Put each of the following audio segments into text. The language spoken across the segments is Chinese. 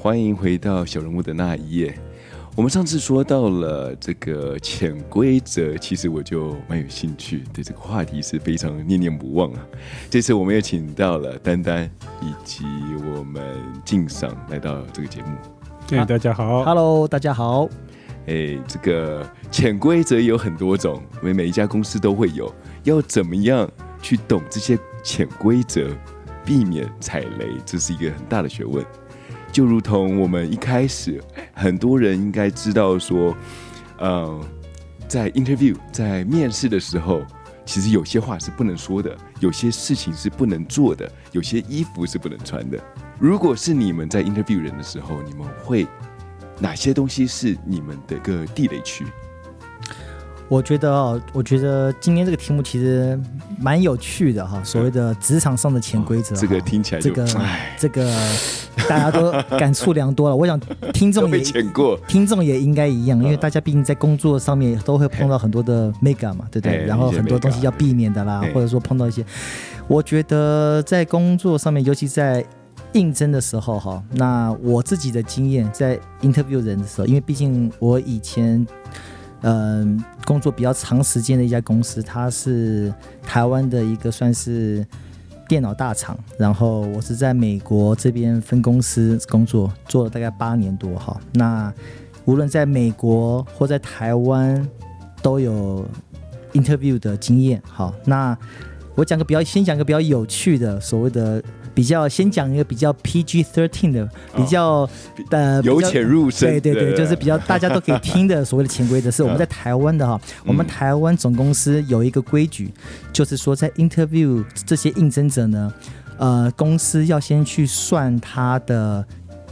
欢迎回到小人物的那一页。我们上次说到了这个潜规则，其实我就蛮有兴趣，对这个话题是非常念念不忘啊。这次我们也请到了丹丹以及我们敬赏来到这个节目。对，大家好，Hello，大家好。哎，这个潜规则有很多种，每每一家公司都会有，要怎么样去懂这些潜规则，避免踩雷，这是一个很大的学问。就如同我们一开始，很多人应该知道说，呃，在 interview 在面试的时候，其实有些话是不能说的，有些事情是不能做的，有些衣服是不能穿的。如果是你们在 interview 人的时候，你们会哪些东西是你们的个地雷区？我觉得哦，我觉得今天这个题目其实蛮有趣的哈。所谓的职场上的潜规则，这个听起来这个这个大家都感触良多了。我想听众 也潜过，听众也应该一样，因为大家毕竟在工作上面都会碰到很多的 mega 嘛，对不对？然后很多东西要避免的啦，或者说碰到一些，我觉得在工作上面，尤其在应征的时候哈，那我自己的经验在 interview 人的时候，因为毕竟我以前。嗯，工作比较长时间的一家公司，它是台湾的一个算是电脑大厂。然后我是在美国这边分公司工作，做了大概八年多哈。那无论在美国或在台湾，都有 interview 的经验。好，那我讲个比较，先讲个比较有趣的，所谓的。比较先讲一个比较 PG thirteen 的，比较呃由浅入深，对对对，就是比较大家都可以听的所谓的 潜规则，是我们在台湾的哈。我们台湾总公司有一个规矩，就是说在 interview 这些应征者呢，呃，公司要先去算他的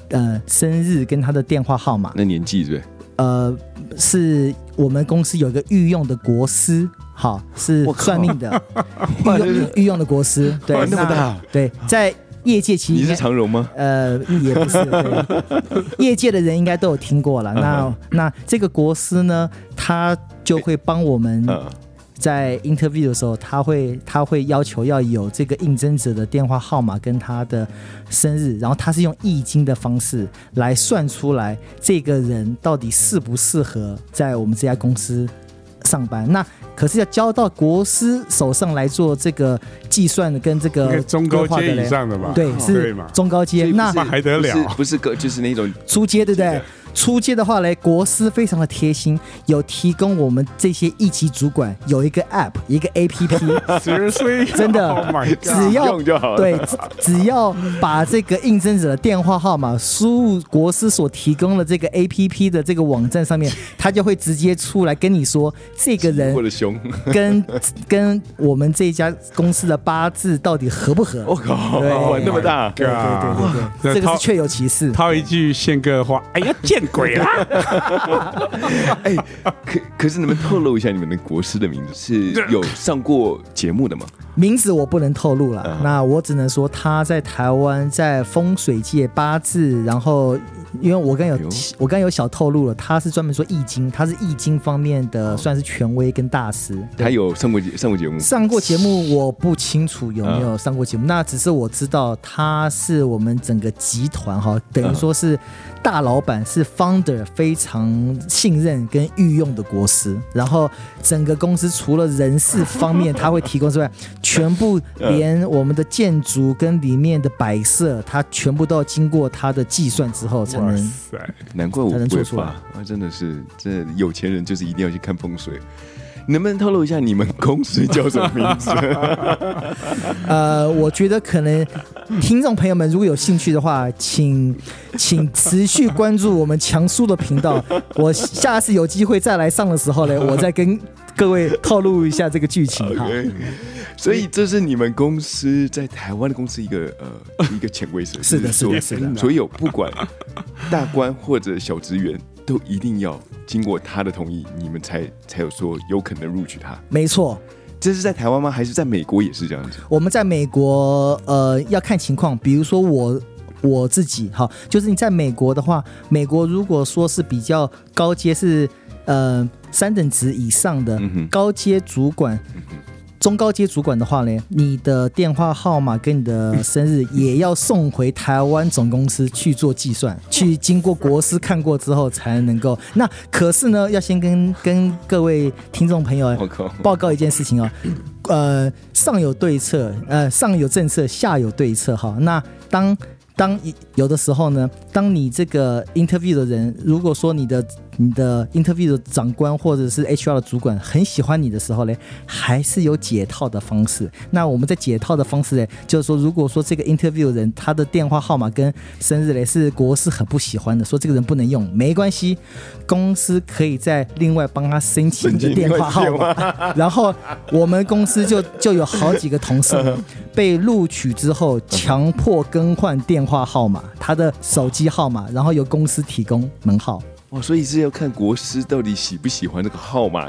呃生日跟他的电话号码。那年纪对？呃，是我们公司有一个御用的国师。好，是算命的 御用御用的国师，对，那么大，对，在业界其实你是长荣吗？呃，也不是，业界的人应该都有听过了。那那这个国师呢，他就会帮我们在 interview 的时候，他会他会要求要有这个应征者的电话号码跟他的生日，然后他是用易经的方式来算出来这个人到底适不适合在我们这家公司上班。那可是要交到国师手上来做这个计算跟这个中高阶以上的吧？对，是中高阶，那还得了？不是个，就是那种初阶，对不对？出街的话嘞，国师非常的贴心，有提供我们这些一级主管有一个 app，一个 app，真的，只要。对，只要把这个应征者的电话号码输入国师所提供的这个 app 的这个网站上面，他就会直接出来跟你说这个人跟跟我们这家公司的八字到底合不合？我靠，那么大，对对对对，这个是确有其事。套一句宪哥话，哎呀，见。鬼啦！哎，可可是，你们透露一下你们的国师的名字？是有上过节目的吗？名字我不能透露了，那我只能说他在台湾在风水界八字，然后。因为我刚有我刚有小透露了，他是专门说易经，他是易经方面的算是权威跟大师。他有上过上过节目？上过节目我不清楚有没有上过节目，那只是我知道他是我们整个集团哈，等于说是大老板是 founder 非常信任跟御用的国师。然后整个公司除了人事方面他会提供之外，全部 连我们的建筑跟里面的摆设，他全部都要经过他的计算之后。哇塞！难怪我不会发啊！真的是，这有钱人就是一定要去看风水。能不能透露一下你们公司叫什么名字？呃，我觉得可能听众朋友们如果有兴趣的话，请 请持续关注我们强叔的频道。我下次有机会再来上的时候呢，我再跟各位透露一下这个剧情哈。所以这是你们公司在台湾的公司一个呃 一个潜规则，是的，是的，是的。所有不管 大官或者小职员，都一定要经过他的同意，你们才才有说有可能录取他。没错，这是在台湾吗？还是在美国也是这样子？我们在美国呃要看情况，比如说我我自己哈，就是你在美国的话，美国如果说是比较高阶是呃三等职以上的高阶主管。中高阶主管的话呢，你的电话号码跟你的生日也要送回台湾总公司去做计算，去经过国师看过之后才能够。那可是呢，要先跟跟各位听众朋友报告一件事情哦，呃，上有对策，呃，上有政策，下有对策哈。那当当有的时候呢，当你这个 interview 的人，如果说你的你的 interview 的长官或者是 HR 的主管很喜欢你的时候呢，还是有解套的方式。那我们在解套的方式呢，就是说，如果说这个 interview 人他的电话号码跟生日嘞是国师很不喜欢的，说这个人不能用，没关系，公司可以再另外帮他申请一个电话号码。然后我们公司就就有好几个同事 被录取之后，强迫更换电话号码，他的手机号码，然后由公司提供门号。哦，所以是要看国师到底喜不喜欢这个号码，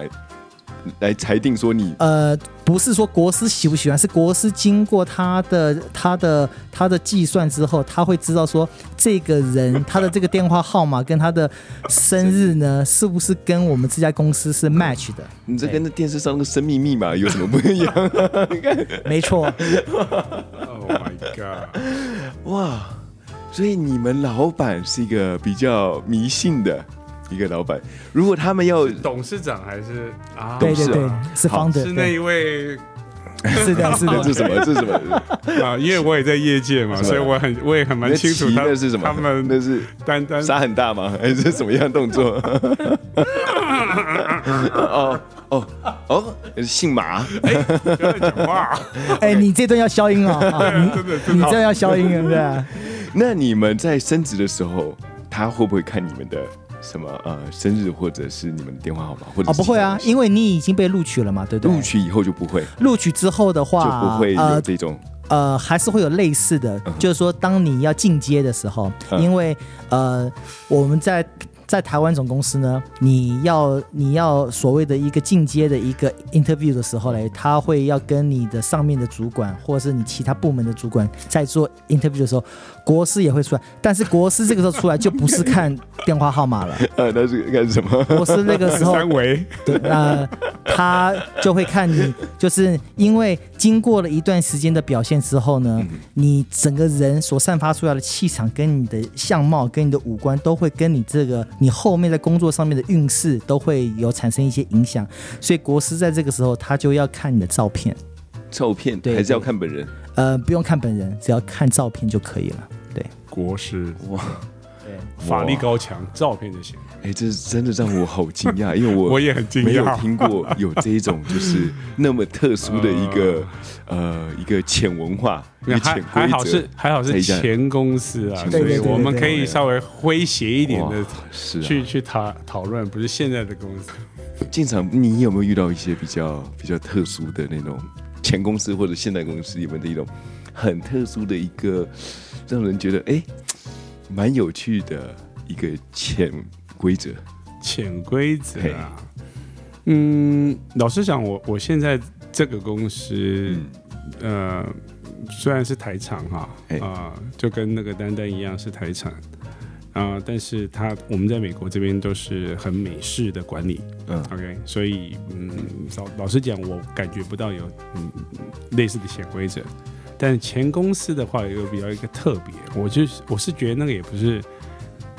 来裁定说你呃，不是说国师喜不喜欢，是国师经过他的他的他的计算之后，他会知道说这个人他的这个电话号码跟他的生日呢，是不是跟我们这家公司是 match 的？你这跟那电视上那个生命密码有什么不一样？没错。Oh my god！哇。所以你们老板是一个比较迷信的一个老板。如果他们要董事长还是啊，对对对，是方的，是那一位，是的，是的，这是什么？这是什么 啊？因为我也在业界嘛，所以我很我也很蛮清楚他们是什么。他们那是单单杀很大吗？还是什么样动作？哦哦哦，姓马。哎，不要讲话。哎，你这段要消音 哦。你你这要消音，对不对？那你们在升职的时候，他会不会看你们的什么呃生日，或者是你们的电话号码，或者哦不会啊，因为你已经被录取了嘛，对不对？录取以后就不会，录取之后的话就不会有这种呃，还是会有类似的，就是说当你要进阶的时候，因为呃我们在。在台湾总公司呢，你要你要所谓的一个进阶的一个 interview 的时候嘞，他会要跟你的上面的主管或者是你其他部门的主管在做 interview 的时候，国师也会出来，但是国师这个时候出来就不是看电话号码了，呃，那是干什么？国师那个时候三维，对，那他就会看你，就是因为经过了一段时间的表现之后呢，你整个人所散发出来的气场跟你的相貌跟你的五官都会跟你这个。你后面在工作上面的运势都会有产生一些影响，所以国师在这个时候他就要看你的照片，照片对，还是要看本人？呃，不用看本人，只要看照片就可以了。对，国师哇，法力高强，照片就行。哎，这是真的让我好惊讶，因为我 我也很惊讶，没有听过有这一种就是那么特殊的一个 呃一个潜文化，还还好是还好是前公司啊，所以我们可以稍微诙谐一点的是去去讨讨论，不是现在的公司。进场，你有没有遇到一些比较比较特殊的那种前公司或者现代公司里面的一种很特殊的一个让人觉得哎蛮有趣的一个潜。规则，潜规则啊，嗯，老实讲，我我现在这个公司，呃，虽然是台厂哈，啊，就跟那个丹丹一样是台厂啊，但是他我们在美国这边都是很美式的管理，嗯，OK，所以嗯，老老实讲，我感觉不到有嗯类似的潜规则，但前公司的话有比较一个特别，我就我是觉得那个也不是。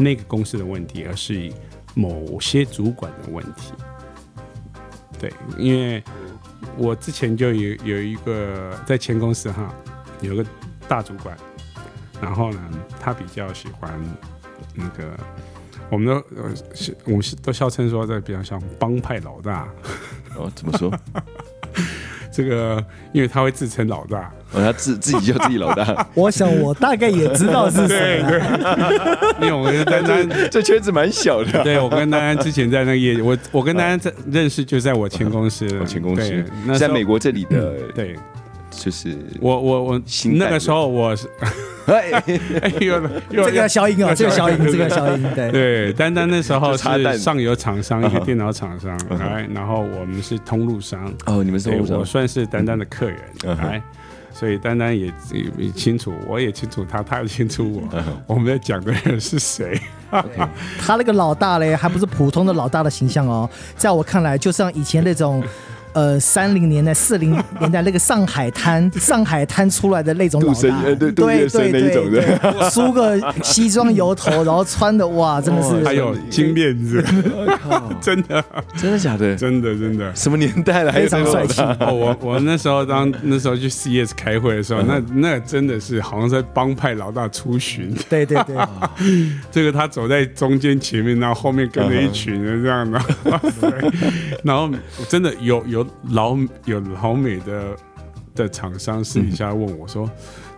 那个公司的问题，而是某些主管的问题。对，因为我之前就有有一个在前公司哈，有个大主管，然后呢，他比较喜欢那个，我们都呃，我们都笑称说，在比较像帮派老大。哦，怎么说？这个，因为他会自称老大，哦，他自自己叫自己老大。我想我大概也知道是谁。因为我跟丹丹这圈子蛮小的。对，我跟丹丹之前在那个业，我我跟丹丹在认识就在我前公司，我前公司在美国这里的。对。就是我我我那个时候我是 哎呦，这个要消音啊，这个消音，这个消音，对对。丹丹那时候是上游厂商，一个电脑厂商，哎，然后我们是通路商。哦，你们是通路商，我算是丹丹的客人，哎，所以丹丹也也清楚，我也清楚他，他也清楚我，我们在讲的人是谁。他那个老大嘞，还不是普通的老大的形象哦，在我看来，就像以前那种。呃三零年代、四零年代那个上海滩、上海滩出来的那种老大，对对对对，梳个西装油头，然后穿的 哇，真的是还有金链子，真的真的假的？真的真的，什么年代了？非常帅气。哦我我那时候当那时候去 CS 开会的时候，那那真的是好像在帮派老大出巡。对对对，这个他走在中间前面，然后后面跟着一群人这样的，然后真的有有老有老美的的厂商私底下问我说。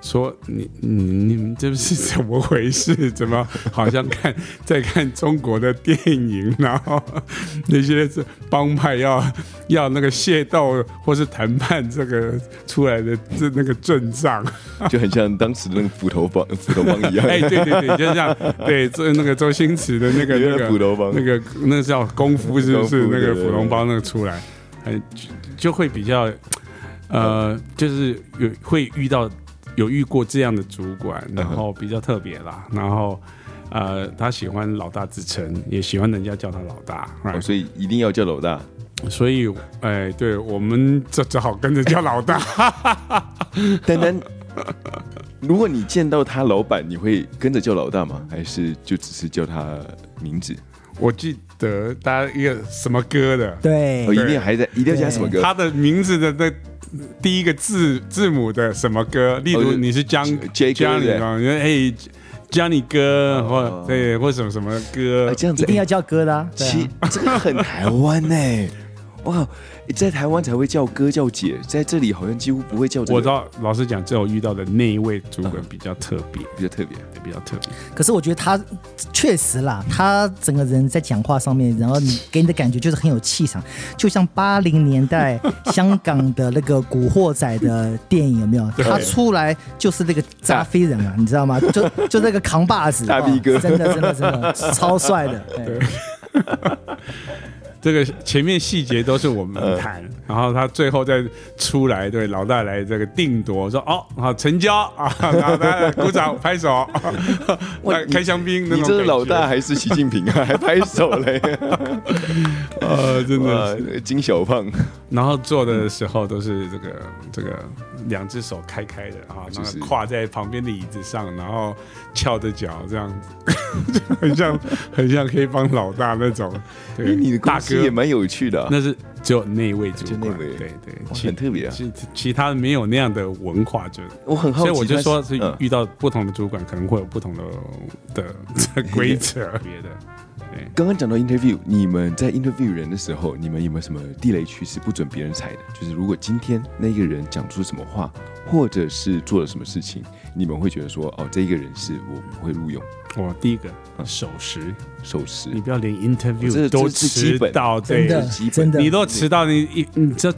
说你你你们这是怎么回事？怎么好像看在看中国的电影，然后 那些是帮派要要那个械斗或是谈判这个出来的这那个阵仗，就很像当时的那个斧头帮斧头帮一样。哎，对对对，就像对这那个周星驰的那个那个斧头帮，那个那叫功夫是不是？那个斧头帮那个出来，哎，就会比较呃，就是有会遇到。有遇过这样的主管，然后比较特别啦，然后呃，他喜欢老大自称，也喜欢人家叫他老大，所以一定要叫老大。所以，哎，对我们这只好跟着叫老大。丹丹，如果你见到他老板，你会跟着叫老大吗？还是就只是叫他名字？我记得大家一个什么歌的，对，我一定还在，一定要加什么歌？他的名字的那。第一个字字母的什么歌？例如你是江江里啊，你说哎，江里哥或对或什么什么歌，这样子一定要叫哥的，其这个很台湾呢，哇。在台湾才会叫哥叫姐，在这里好像几乎不会叫。我知道，老实讲，最后遇到的那一位主管比较特别，比较特别，比较特别。可是我觉得他确实啦，他整个人在讲话上面，然后你给你的感觉就是很有气场，就像八零年代香港的那个古惑仔的电影有没有？他出来就是那个扎飞人啊，你知道吗？就就那个扛把子，大逼哥，真的真的真的超帅的。对。这个前面细节都是我们谈，然后他最后再出来，对老大来这个定夺，说哦，好成交啊，大家鼓掌拍手，开香槟。你这是老大还是习近平啊？还拍手嘞？呃，真的金小胖。然后做的时候都是这个这个两只手开开的啊，就是跨在旁边的椅子上，然后翘着脚这样子，很像很像可以帮老大那种。对，你也蛮有趣的，那是只有那一位主管，对对，很特别啊。其其他没有那样的文化，就我很好奇，所以我就说是遇到不同的主管，可能会有不同的的 规则。别的，刚刚讲到 interview，你们在 interview 人的时候，你们有没有什么地雷区是不准别人踩的？就是如果今天那个人讲出什么话，或者是做了什么事情，你们会觉得说，哦，这一个人是我不会录用。哦，第一个守时，守时，你不要连 interview 都迟到，真的，真的，你都迟到，你一你这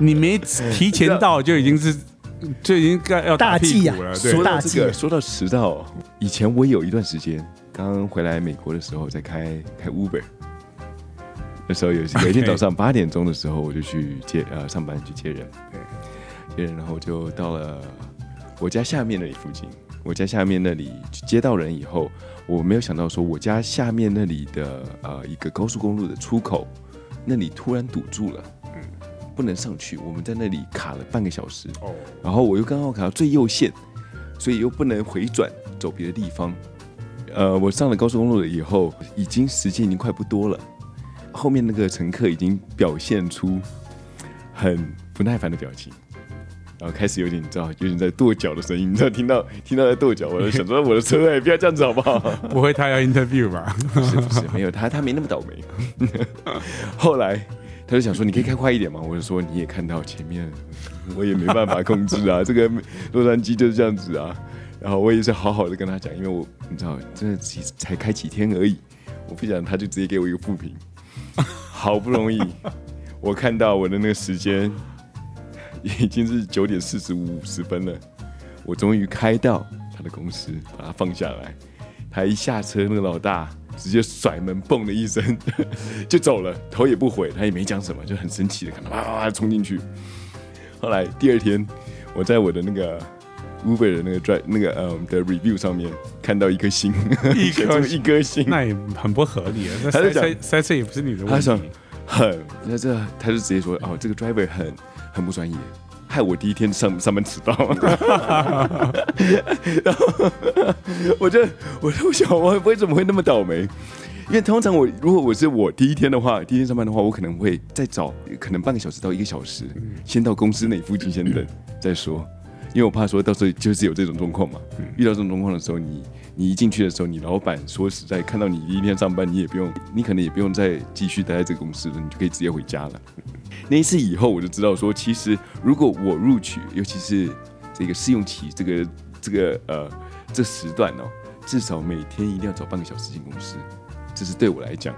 你没提前到就已经是就已经该要大屁股了。说到这个，说到迟到，以前我有一段时间刚回来美国的时候，在开开 Uber，那时候有 有一天早上八点钟的时候，我就去接呃上班去接人，对，接人，然后就到了我家下面那里附近。我家下面那里接到人以后，我没有想到说我家下面那里的呃一个高速公路的出口那里突然堵住了，嗯，不能上去，我们在那里卡了半个小时，哦，然后我又刚好卡到最右线，所以又不能回转走别的地方，呃，我上了高速公路了以后，已经时间已经快不多了，后面那个乘客已经表现出很不耐烦的表情。然后开始有点，你知道，有点在跺脚的声音，你知道，听到听到在跺脚，我就想说我的车哎，不要这样子好不好？不会他要 interview 吧？不是不是，没有他他没那么倒霉。后来他就想说，你可以开快一点嘛？我就说你也看到前面，我也没办法控制啊，这个洛杉矶就是这样子啊。然后我也是好好的跟他讲，因为我你知道，真的才才开几天而已，我不想他就直接给我一个负评。好不容易我看到我的那个时间。已经是九点四十五十分了，我终于开到他的公司，把他放下来。他一下车，那个老大直接甩门，嘣的一声 就走了，头也不回，他也没讲什么，就很生气的看到哇哇冲进去。后来第二天，我在我的那个 Uber 的那个 drive 那个呃的 review 上面看到一颗星，一颗 一颗星，那也很不合理啊。那塞塞塞车也不是你的问题。很，那这他就直接说哦，这个 driver 很很不专业，害我第一天上上班迟到。然后我就我就想，我为什么会那么倒霉？因为通常我如果我是我第一天的话，第一天上班的话，我可能会再早，可能半个小时到一个小时，先到公司那附近先等再说，因为我怕说到时候就是有这种状况嘛。遇到这种状况的时候，你你一进去的时候，你老板说实在看到你第一天上班，你也不用，你可能也不用再继续待在这个公司了，你就可以直接回家了。那一次以后，我就知道说，其实如果我录取，尤其是这个试用期，这个这个呃这时段哦，至少每天一定要早半个小时进公司。这是对我来讲，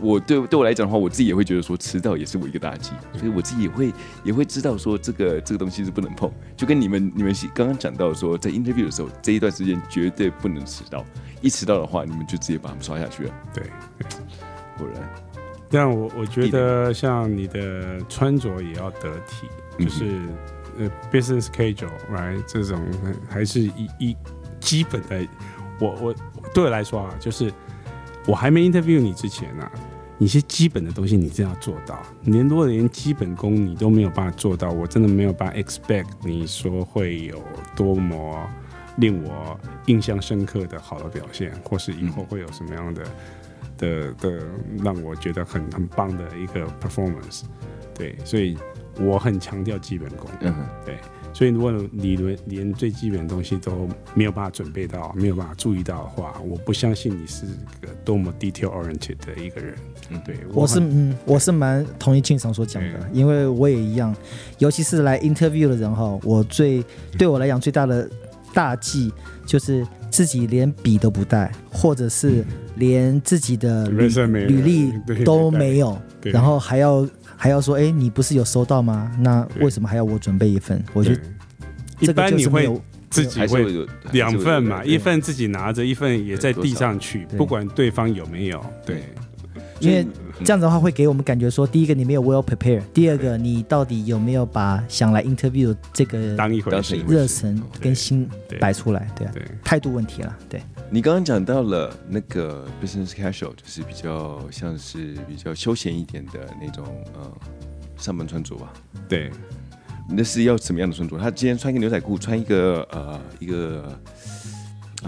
我对对我来讲的话，我自己也会觉得说迟到也是我一个大忌，所以我自己也会也会知道说这个这个东西是不能碰。就跟你们你们刚刚讲到说，在 interview 的时候，这一段时间绝对不能迟到，一迟到的话，你们就直接把他们刷下去了。对，果然。但我我觉得像你的穿着也要得体，就是呃 business casual，right 这种还是一一基本的。我我对我来说啊，就是。我还没 interview 你之前呢，一些基本的东西你真要做到。连如果连基本功你都没有办法做到，我真的没有办法 expect 你说会有多么令我印象深刻的好的表现，或是以后会有什么样的的的让我觉得很很棒的一个 performance。对，所以我很强调基本功。嗯，对。所以，如果你连连最基本的东西都没有办法准备到，没有办法注意到的话，我不相信你是个多么 detail oriented 的一个人。嗯，对，我是嗯，我是蛮同意庆常所讲的，因为我也一样，尤其是来 interview 的人哈，我最对我来讲最大的大忌就是自己连笔都不带，或者是连自己的履履历都没有，然后还要。还要说，哎，你不是有收到吗？那为什么还要我准备一份？我觉得一般你会自己会两份嘛，一份自己拿着，一份也在递上去，不管对方有没有。对，因为这样子的话会给我们感觉说，第一个你没有 well prepare，第二个你到底有没有把想来 interview 这个当一回事热忱跟心摆出来？对啊，态度问题了。对。你刚刚讲到了那个 business casual，就是比较像是比较休闲一点的那种呃上班穿着吧？对，那是要什么样的穿着？他今天穿一个牛仔裤，穿一个呃一个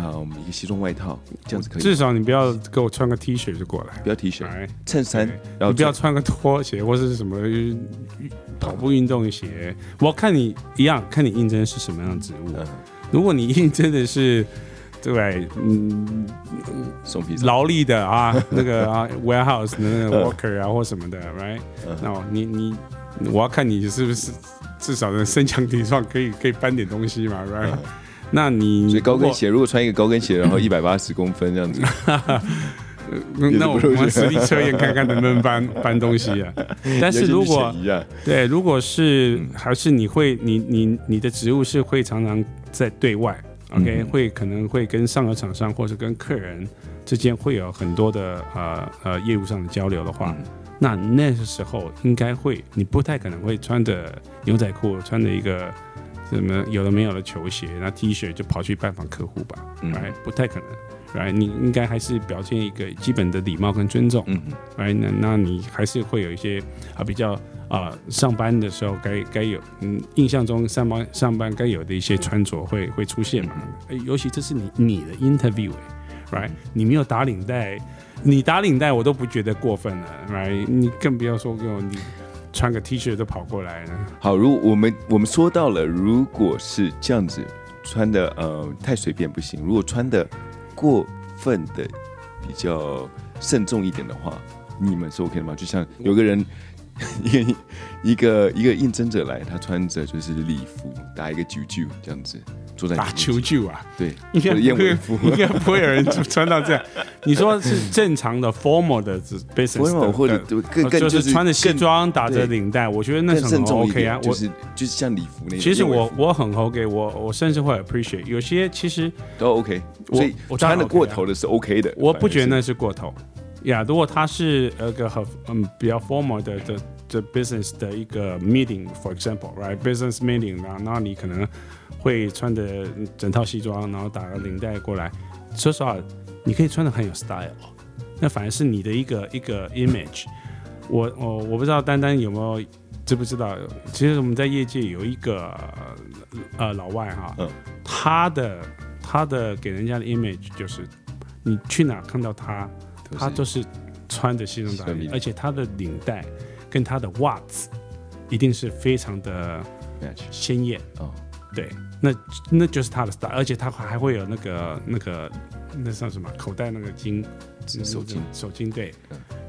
啊我们一个西装外套，这样子可以。至少你不要给我穿个 T 恤就过来，不要 T 恤，衬衫，然后不要穿个拖鞋或者是什么跑步运动鞋。我看你一样，看你应征是什么样的职务。如果你应征的是。对，嗯，送披萨，劳力的啊，那个 啊，warehouse 的那个 worker 啊，或什么的，right？那你你，我要看你是不是至少能身强体壮，可以可以搬点东西嘛，right？那你所以高跟鞋，如果穿一个高跟鞋，然后 一百八十公分这样子，那我们实地测验看看能不能搬搬东西啊？但是如果对，如果是还是你会，你你你的职务是会常常在对外。OK，会可能会跟上游厂商或者跟客人之间会有很多的呃呃业务上的交流的话，那那个时候应该会，你不太可能会穿着牛仔裤，穿着一个什么有的没有的球鞋，那 T 恤就跑去拜访客户吧，来不太可能，来你应该还是表现一个基本的礼貌跟尊重，嗯来那那你还是会有一些啊比较。啊，上班的时候该该有，嗯，印象中上班上班该有的一些穿着会会出现嘛？尤其这是你你的 interview，right？你没有打领带，你打领带我都不觉得过分了，right？你更不要说给我你穿个 T 恤都跑过来了。好，如我们我们说到了，如果是这样子穿的，呃，太随便不行。如果穿的过分的比较慎重一点的话，你们是 OK 的吗？就像有个人。一个一个一个应征者来，他穿着就是礼服，打一个九九这样子打球球啊，对，应该不会，应该不会有人穿到这样。你说是正常的 formal 的 business，或者更更就是穿着西装打着领带，我觉得那很 OK 啊，就是就是像礼服那。其实我我很 OK，我我甚至会 appreciate 有些其实都 OK，所以我穿的过头的是 OK 的，我不觉得那是过头。呀，如果他是呃个很嗯比较 formal 的的的 business 的一个 meeting，for example，right，business meeting，然后那你可能会穿的整套西装，然后打个领带过来。说实话，你可以穿的很有 style，那反而是你的一个一个 image。我我我不知道丹丹有没有知不知道，其实我们在业界有一个呃老外哈，他的他的给人家的 image 就是你去哪看到他，他都是穿着西装打领，而且他的领带跟他的袜子一定是非常的鲜艳哦，对，那那就是他的 style，而且他还会有那个那个那算什么口袋那个金。手巾，手金，对，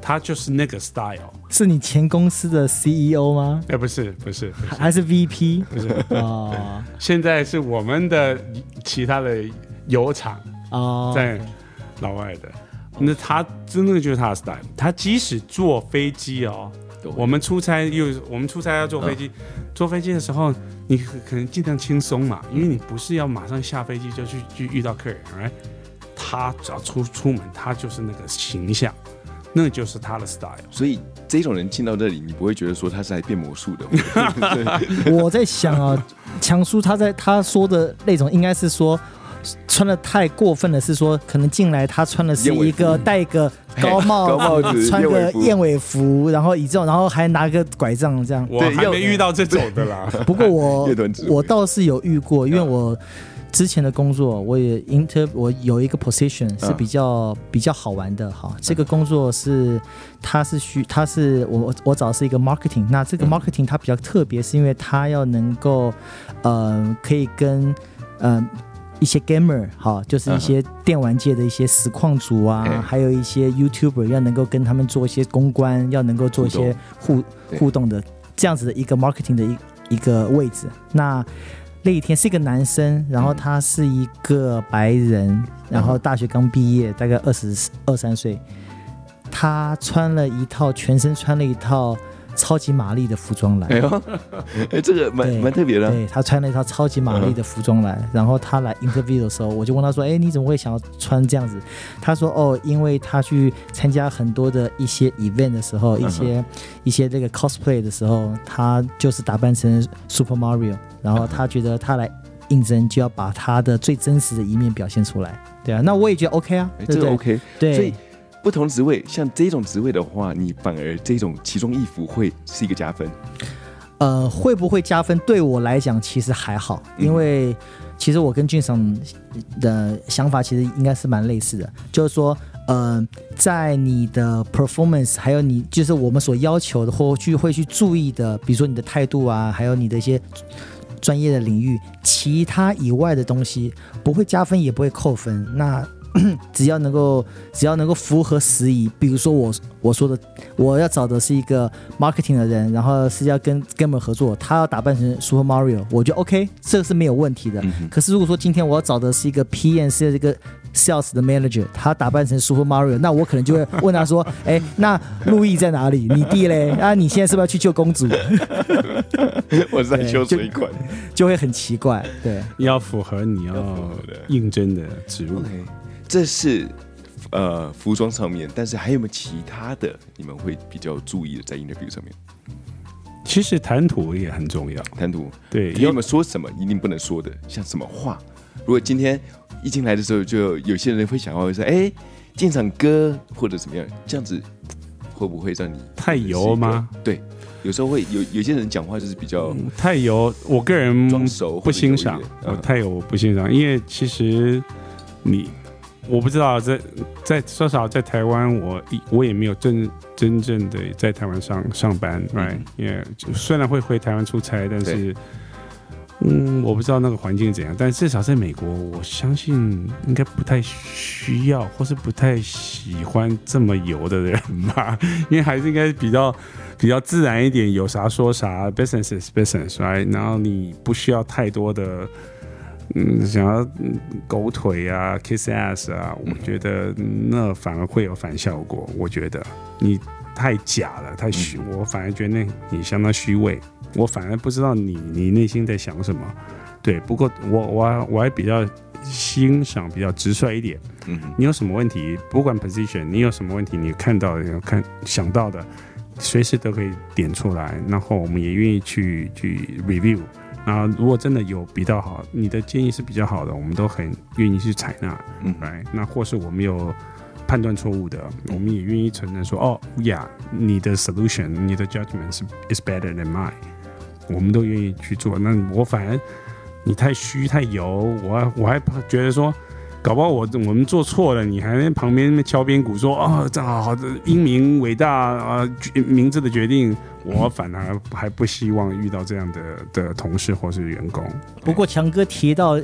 他就是那个 style。是你前公司的 CEO 吗？哎，不是，不是，还是 VP？不是啊，现在是我们的其他的油厂哦，在老外的。那他真的就是他的 style。他即使坐飞机哦，我们出差又我们出差要坐飞机，坐飞机的时候你可能尽量轻松嘛，因为你不是要马上下飞机就去去遇到客人，哎。他只要出出门，他就是那个形象，那就是他的 style。所以这种人进到这里，你不会觉得说他是来变魔术的。我在想啊，强叔他在他说的那种，应该是说穿的太过分的，是说可能进来他穿的是一个戴一个高帽高帽子，穿个燕尾服，然后以这种，然后还拿个拐杖这样。我还没遇到这种的啦。不过我 我倒是有遇过，因为我。之前的工作，我也 inter 我有一个 position 是比较比较好玩的哈。这个工作是，它是需它是我我找的是一个 marketing。那这个 marketing 它比较特别，是因为它要能够，呃，可以跟呃一些 gamer 哈，就是一些电玩界的一些实况组啊，还有一些 YouTuber 要能够跟他们做一些公关，要能够做一些互互动的这样子的一个 marketing 的一一个位置。那那一天是一个男生，然后他是一个白人，然后大学刚毕业，大概二十二三岁，他穿了一套全身穿了一套。超级玛丽的服装来，哎呦，哎，这个蛮蛮特别的。对他穿了一套超级玛丽的服装来，然后他来 interview 的时候，我就问他说：“哎，你怎么会想要穿这样子？”他说：“哦，因为他去参加很多的一些 event 的时候，一些一些这个 cosplay 的时候，他就是打扮成 Super Mario，然后他觉得他来应征就要把他的最真实的一面表现出来。对啊，那我也觉得 OK 啊，这个 OK，对。不同职位，像这种职位的话，你反而这种其中一幅会是一个加分。呃，会不会加分？对我来讲，其实还好，因为其实我跟俊赏的想法其实应该是蛮类似的，就是说，呃，在你的 performance，还有你就是我们所要求的或去会去注意的，比如说你的态度啊，还有你的一些专业的领域，其他以外的东西不会加分，也不会扣分。那只要能够，只要能够符合时宜，比如说我我说的，我要找的是一个 marketing 的人，然后是要跟跟我们合作，他要打扮成 Super Mario，我觉得 OK，这个是没有问题的。可是如果说今天我要找的是一个 PM，是这个 sales 的 manager，他打扮成 Super Mario，那我可能就会问他说：“ 哎，那路易在哪里？你弟嘞？啊，你现在是不是要去救公主？” 我在修水管，就会很奇怪。对，要符合你要应征的职务。这是呃服装上面，但是还有没有其他的你们会比较注意的在 interview 上面？其实谈吐也很重要，谈吐对，有没有说什么一定不能说的，像什么话？如果今天一进来的时候，就有些人会想要说，哎，进场歌或者怎么样，这样子会不会让你太油吗？对，有时候会有有些人讲话就是比较太油，我个人装熟不欣赏，太油我不欣赏，因为其实你。我不知道在在说实话在台湾，我我也没有真真正的在台湾上上班，right？因为虽然会回台湾出差，但是嗯，我不知道那个环境怎样。但至少在美国，我相信应该不太需要，或是不太喜欢这么油的人吧。因为还是应该比较比较自然一点，有啥说啥，business is business，right？然后你不需要太多的。嗯，想要狗腿啊，kiss ass 啊，我觉得那反而会有反效果。我觉得你太假了，太虚，我反而觉得那你相当虚伪。我反而不知道你你内心在想什么。对，不过我我我还比较欣赏比较直率一点。嗯，你有什么问题，不管 position，你有什么问题，你看到的、看想到的，随时都可以点出来，然后我们也愿意去去 review。啊，如果真的有比较好，你的建议是比较好的，我们都很愿意去采纳。嗯，来，那或是我们有判断错误的，我们也愿意承认说，哦呀，你的 solution，你的 judgment 是 is better than mine，我们都愿意去做。那我反而你太虚太油，我我还觉得说。搞不好我我们做错了，你还在旁边敲边鼓说啊，这好好的英明伟大啊，明智的决定，我反而还不希望遇到这样的的同事或是员工。不过强哥提到。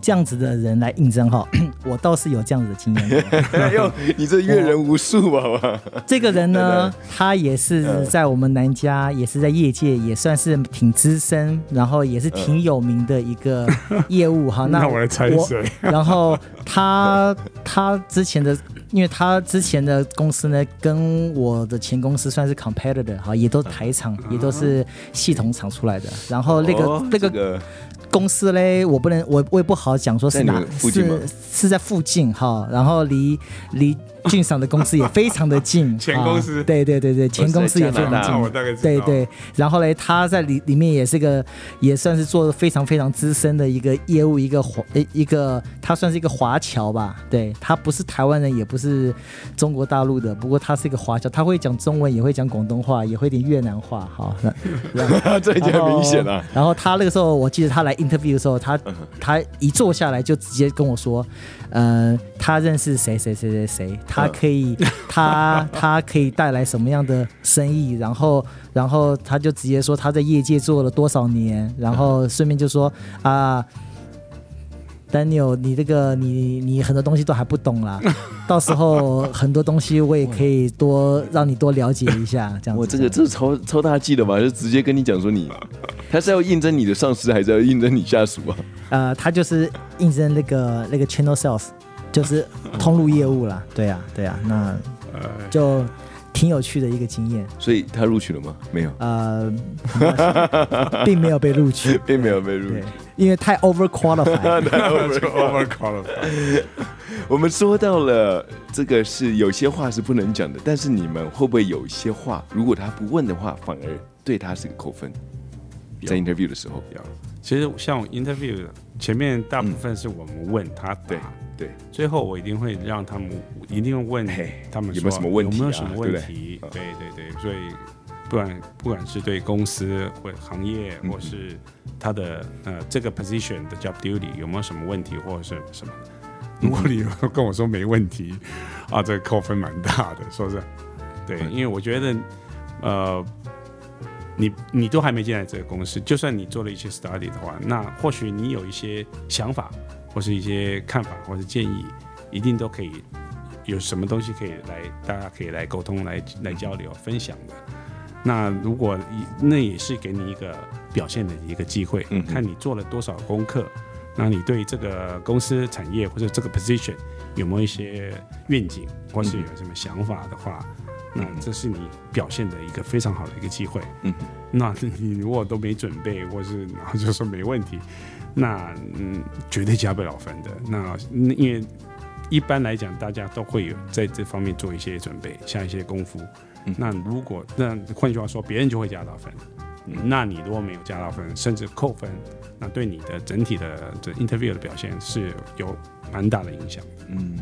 这样子的人来应征哈，我倒是有这样子的经验。哟，你这阅人无数吧？这个人呢，他也是在我们南家，也是在业界，也算是挺资深，然后也是挺有名的一个业务哈。那我来猜谁？然后他他之前的，因为他之前的公司呢，跟我的前公司算是 competitor 哈，也都是台厂，也都是系统厂出来的。然后那个那个。公司嘞，我不能，我我也不好讲，说是哪是是在附近哈，然后离离。俊赏的公司也非常的近，前公司对对对对，前公司也非常近，对对。然后嘞，他在里里面也是个，也算是做的非常非常资深的一个业务，一个华一个，他算是一个华侨吧，对他不是台湾人，也不是中国大陆的，不过他是一个华侨，他会讲中文，也会讲广东话，也会点越南话，哈。这已经很明显了。然后他那个时候，我记得他来 interview 的时候，他他一坐下来就直接跟我说。呃，他认识谁谁谁谁谁，他可以，他他可以带来什么样的生意？然后，然后他就直接说他在业界做了多少年，然后顺便就说啊，Daniel，你这个你你很多东西都还不懂啦，到时候很多东西我也可以多让你多了解一下，这样。我这个这是超超大忌的嘛，就直接跟你讲说你，他是要应征你的上司，还是要应征你下属啊？呃，他就是应征那个那个 channel sales，就是通路业务啦。对呀，对呀，那就挺有趣的一个经验。所以他录取了吗？没有。呃，并没有被录取，并没有被录取，因为太 over qualified。over qualified。我们说到了这个是有些话是不能讲的，但是你们会不会有一些话，如果他不问的话，反而对他是个扣分？在 interview 的时候，要。其实像 interview 前面大部分是我们问他对对，最后我一定会让他们一定问他们有没有什么问题，有没有什么问题？对对对，所以不管不管是对公司或行业，或是他的呃这个 position 的 job duty 有没有什么问题或者是什么？如果你跟我说没问题啊，这个扣分蛮大的，说是对，因为我觉得呃。你你都还没进来这个公司，就算你做了一些 study 的话，那或许你有一些想法，或是一些看法，或是建议，一定都可以有什么东西可以来，大家可以来沟通、来来交流、分享的。那如果那也是给你一个表现的一个机会，看你做了多少功课，那你对这个公司、产业或者这个 position 有没有一些愿景，或是有什么想法的话。那这是你表现的一个非常好的一个机会。嗯，那你如果都没准备，或是然后就说没问题，那嗯，绝对加不了分的。那因为一般来讲，大家都会有在这方面做一些准备，下一些功夫。那如果那换句话说，别人就会加到分。那你如果没有加到分，甚至扣分，那对你的整体的这 interview 的表现是有蛮大的影响。嗯。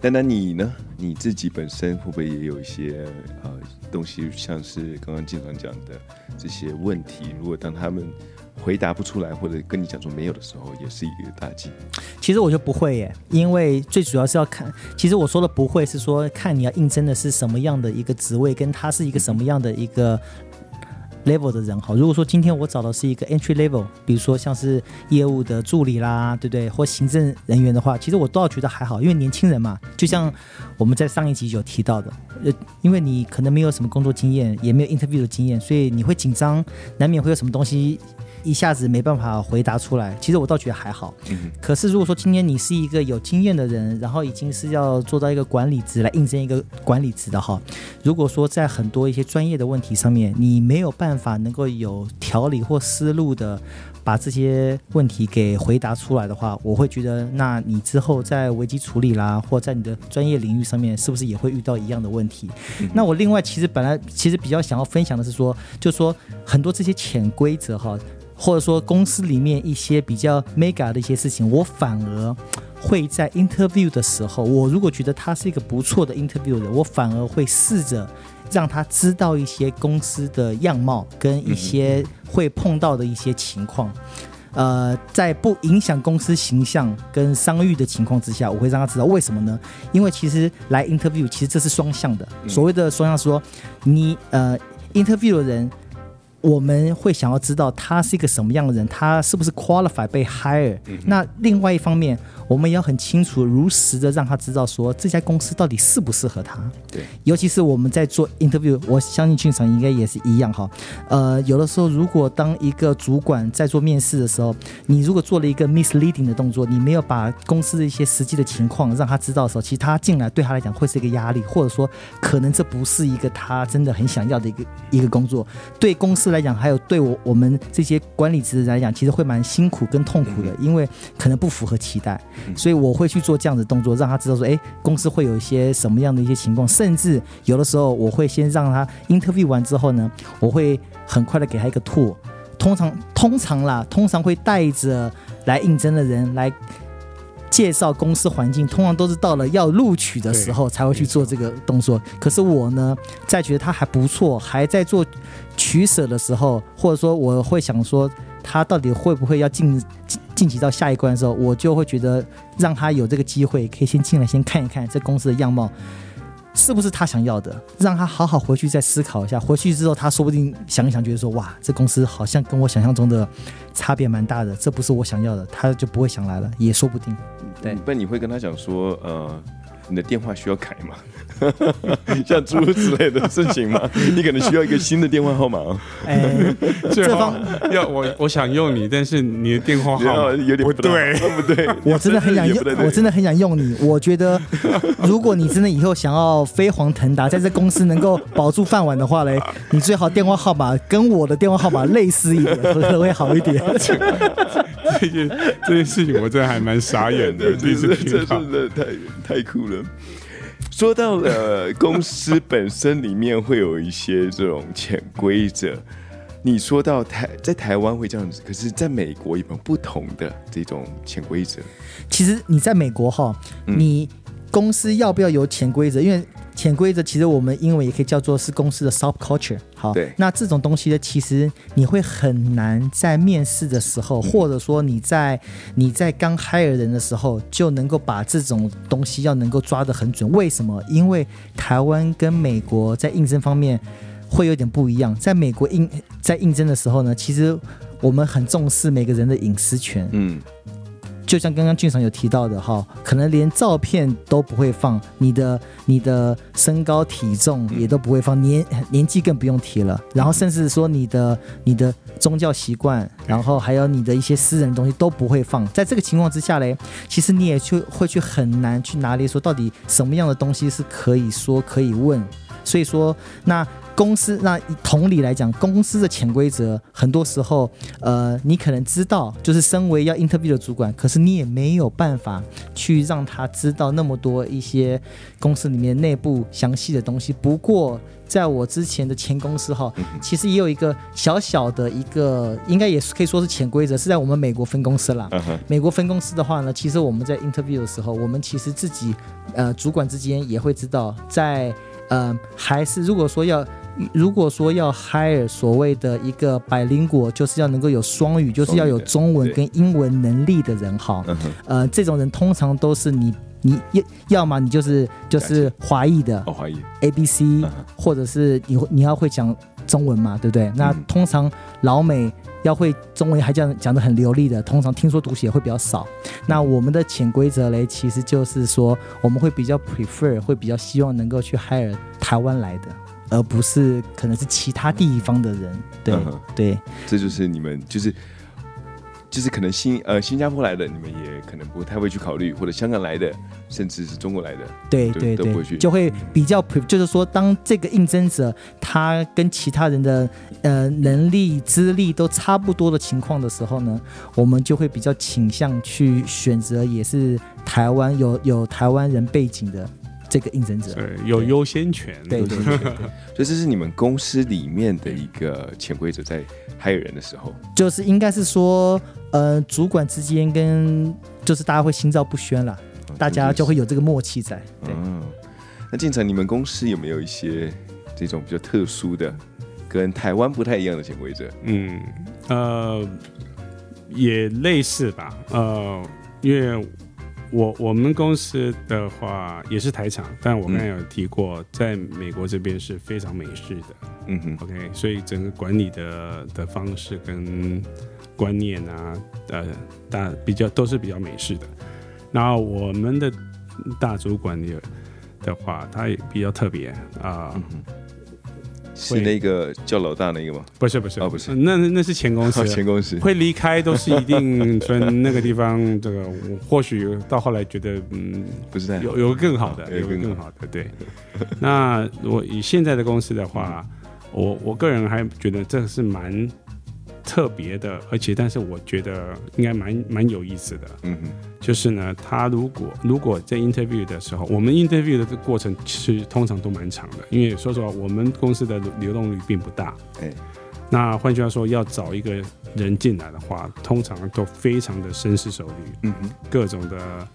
丹丹，你呢？你自己本身会不会也有一些呃东西，像是刚刚经常讲的这些问题？如果当他们回答不出来，或者跟你讲说没有的时候，也是一个大忌。其实我就不会耶，因为最主要是要看。其实我说的不会是说看你要应征的是什么样的一个职位，跟他是一个什么样的一个。Level 的人哈，如果说今天我找的是一个 entry level，比如说像是业务的助理啦，对不对？或行政人员的话，其实我倒觉得还好，因为年轻人嘛，就像我们在上一集有提到的，呃，因为你可能没有什么工作经验，也没有 interview 的经验，所以你会紧张，难免会有什么东西。一下子没办法回答出来，其实我倒觉得还好。可是如果说今天你是一个有经验的人，然后已经是要做到一个管理职来应征一个管理职的哈，如果说在很多一些专业的问题上面，你没有办法能够有条理或思路的把这些问题给回答出来的话，我会觉得，那你之后在危机处理啦，或在你的专业领域上面，是不是也会遇到一样的问题？那我另外其实本来其实比较想要分享的是说，就说很多这些潜规则哈，或者说公司里面一些比较 mega 的一些事情，我反而会在 interview 的时候，我如果觉得他是一个不错的 interview 的，我反而会试着。让他知道一些公司的样貌跟一些会碰到的一些情况，呃，在不影响公司形象跟商誉的情况之下，我会让他知道为什么呢？因为其实来 interview 其实这是双向的，所谓的双向说，你呃 interview 的人，我们会想要知道他是一个什么样的人，他是不是 qualify 被 hire？那另外一方面。我们也要很清楚、如实的让他知道，说这家公司到底适不适合他。对，尤其是我们在做 interview，我相信俊场应该也是一样哈。呃，有的时候，如果当一个主管在做面试的时候，你如果做了一个 misleading 的动作，你没有把公司的一些实际的情况让他知道的时候，其实他进来对他来讲会是一个压力，或者说可能这不是一个他真的很想要的一个一个工作。对公司来讲，还有对我我们这些管理职来讲，其实会蛮辛苦跟痛苦的，因为可能不符合期待。所以我会去做这样的动作，让他知道说，哎，公司会有一些什么样的一些情况，甚至有的时候我会先让他 interview 完之后呢，我会很快的给他一个 tour，通常通常啦，通常会带着来应征的人来介绍公司环境，通常都是到了要录取的时候才会去做这个动作。可是我呢，在觉得他还不错，还在做取舍的时候，或者说我会想说。他到底会不会要进晋级到下一关的时候，我就会觉得让他有这个机会，可以先进来先看一看这公司的样貌，是不是他想要的，让他好好回去再思考一下。回去之后，他说不定想一想，觉得说哇，这公司好像跟我想象中的差别蛮大的，这不是我想要的，他就不会想来了，也说不定。对，不然你会跟他讲说，呃，你的电话需要改吗？像诸如此类的事情吗？你可能需要一个新的电话号码哦。哎，这方要我我想用你，但是你的电话号码有点不对，不对。我真的很想用，我真的很想用你。我觉得，如果你真的以后想要飞黄腾达，在这公司能够保住饭碗的话嘞，你最好电话号码跟我的电话号码类似一点，会会好一点。这件这件事情，我真的还蛮傻眼的，这是真的太太酷了。说到了公司本身里面会有一些这种潜规则，你说到台在台湾会这样子，可是在美国有没有不同的这种潜规则？其实你在美国哈，你公司要不要有潜规则？因为潜规则其实我们英文也可以叫做是公司的 sub culture。好，那这种东西呢，其实你会很难在面试的时候，或者说你在你在刚 hire 人的时候，就能够把这种东西要能够抓得很准。为什么？因为台湾跟美国在应征方面会有点不一样。在美国应在应征的时候呢，其实我们很重视每个人的隐私权。嗯。就像刚刚俊常有提到的哈，可能连照片都不会放，你的你的身高体重也都不会放，年年纪更不用提了。然后甚至说你的你的宗教习惯，然后还有你的一些私人东西都不会放。在这个情况之下嘞，其实你也去会去很难去拿捏说到底什么样的东西是可以说可以问。所以说那。公司那同理来讲，公司的潜规则很多时候，呃，你可能知道，就是身为要 interview 的主管，可是你也没有办法去让他知道那么多一些公司里面内部详细的东西。不过，在我之前的前公司哈，其实也有一个小小的一个，应该也是可以说是潜规则，是在我们美国分公司啦。美国分公司的话呢，其实我们在 interview 的时候，我们其实自己呃主管之间也会知道，在呃还是如果说要。如果说要 hire 所谓的一个百灵果，就是要能够有双语，就是要有中文跟英文能力的人哈。呃，这种人通常都是你你要要么你就是就是华裔的，华裔 A B C，或者是你你要会讲中文嘛，对不对？那通常老美要会中文还讲讲的很流利的，通常听说读写会比较少。那我们的潜规则嘞，其实就是说我们会比较 prefer，会比较希望能够去 hire 台湾来的。而不是可能是其他地方的人，对对，这就是你们就是就是可能新呃新加坡来的，你们也可能不太会去考虑，或者香港来的，甚至是中国来的，对对对，就会比较，就是说，当这个应征者他跟其他人的呃能力资历都差不多的情况的时候呢，我们就会比较倾向去选择也是台湾有有台湾人背景的。这个应征者。对有优先权，对对。对，所以这是你们公司里面的一个潜规则，在害人的时候，就是应该是说，呃，主管之间跟就是大家会心照不宣了，大家就会有这个默契在。嗯，那进城，你们公司有没有一些这种比较特殊的，跟台湾不太一样的潜规则？嗯，呃，也类似吧，呃，因为。我我们公司的话也是台厂，但我刚才有提过，在美国这边是非常美式的，嗯哼，OK，所以整个管理的的方式跟观念啊，呃，大比较都是比较美式的。然后我们的大主管的的话，他也比较特别啊。是那个叫老大那个吗？不是不是哦不是，那那是前公司，前公司会离开都是一定分那个地方。这个或许到后来觉得嗯不是有有更好的，有更好的对。那我以现在的公司的话，我我个人还觉得这是蛮。特别的，而且但是我觉得应该蛮蛮有意思的。嗯哼，就是呢，他如果如果在 interview 的时候，我们 interview 的过程其实通常都蛮长的，因为说实话，我们公司的流动率并不大。哎，那换句话说，要找一个人进来的话，通常都非常的深思熟虑。嗯哼，各种的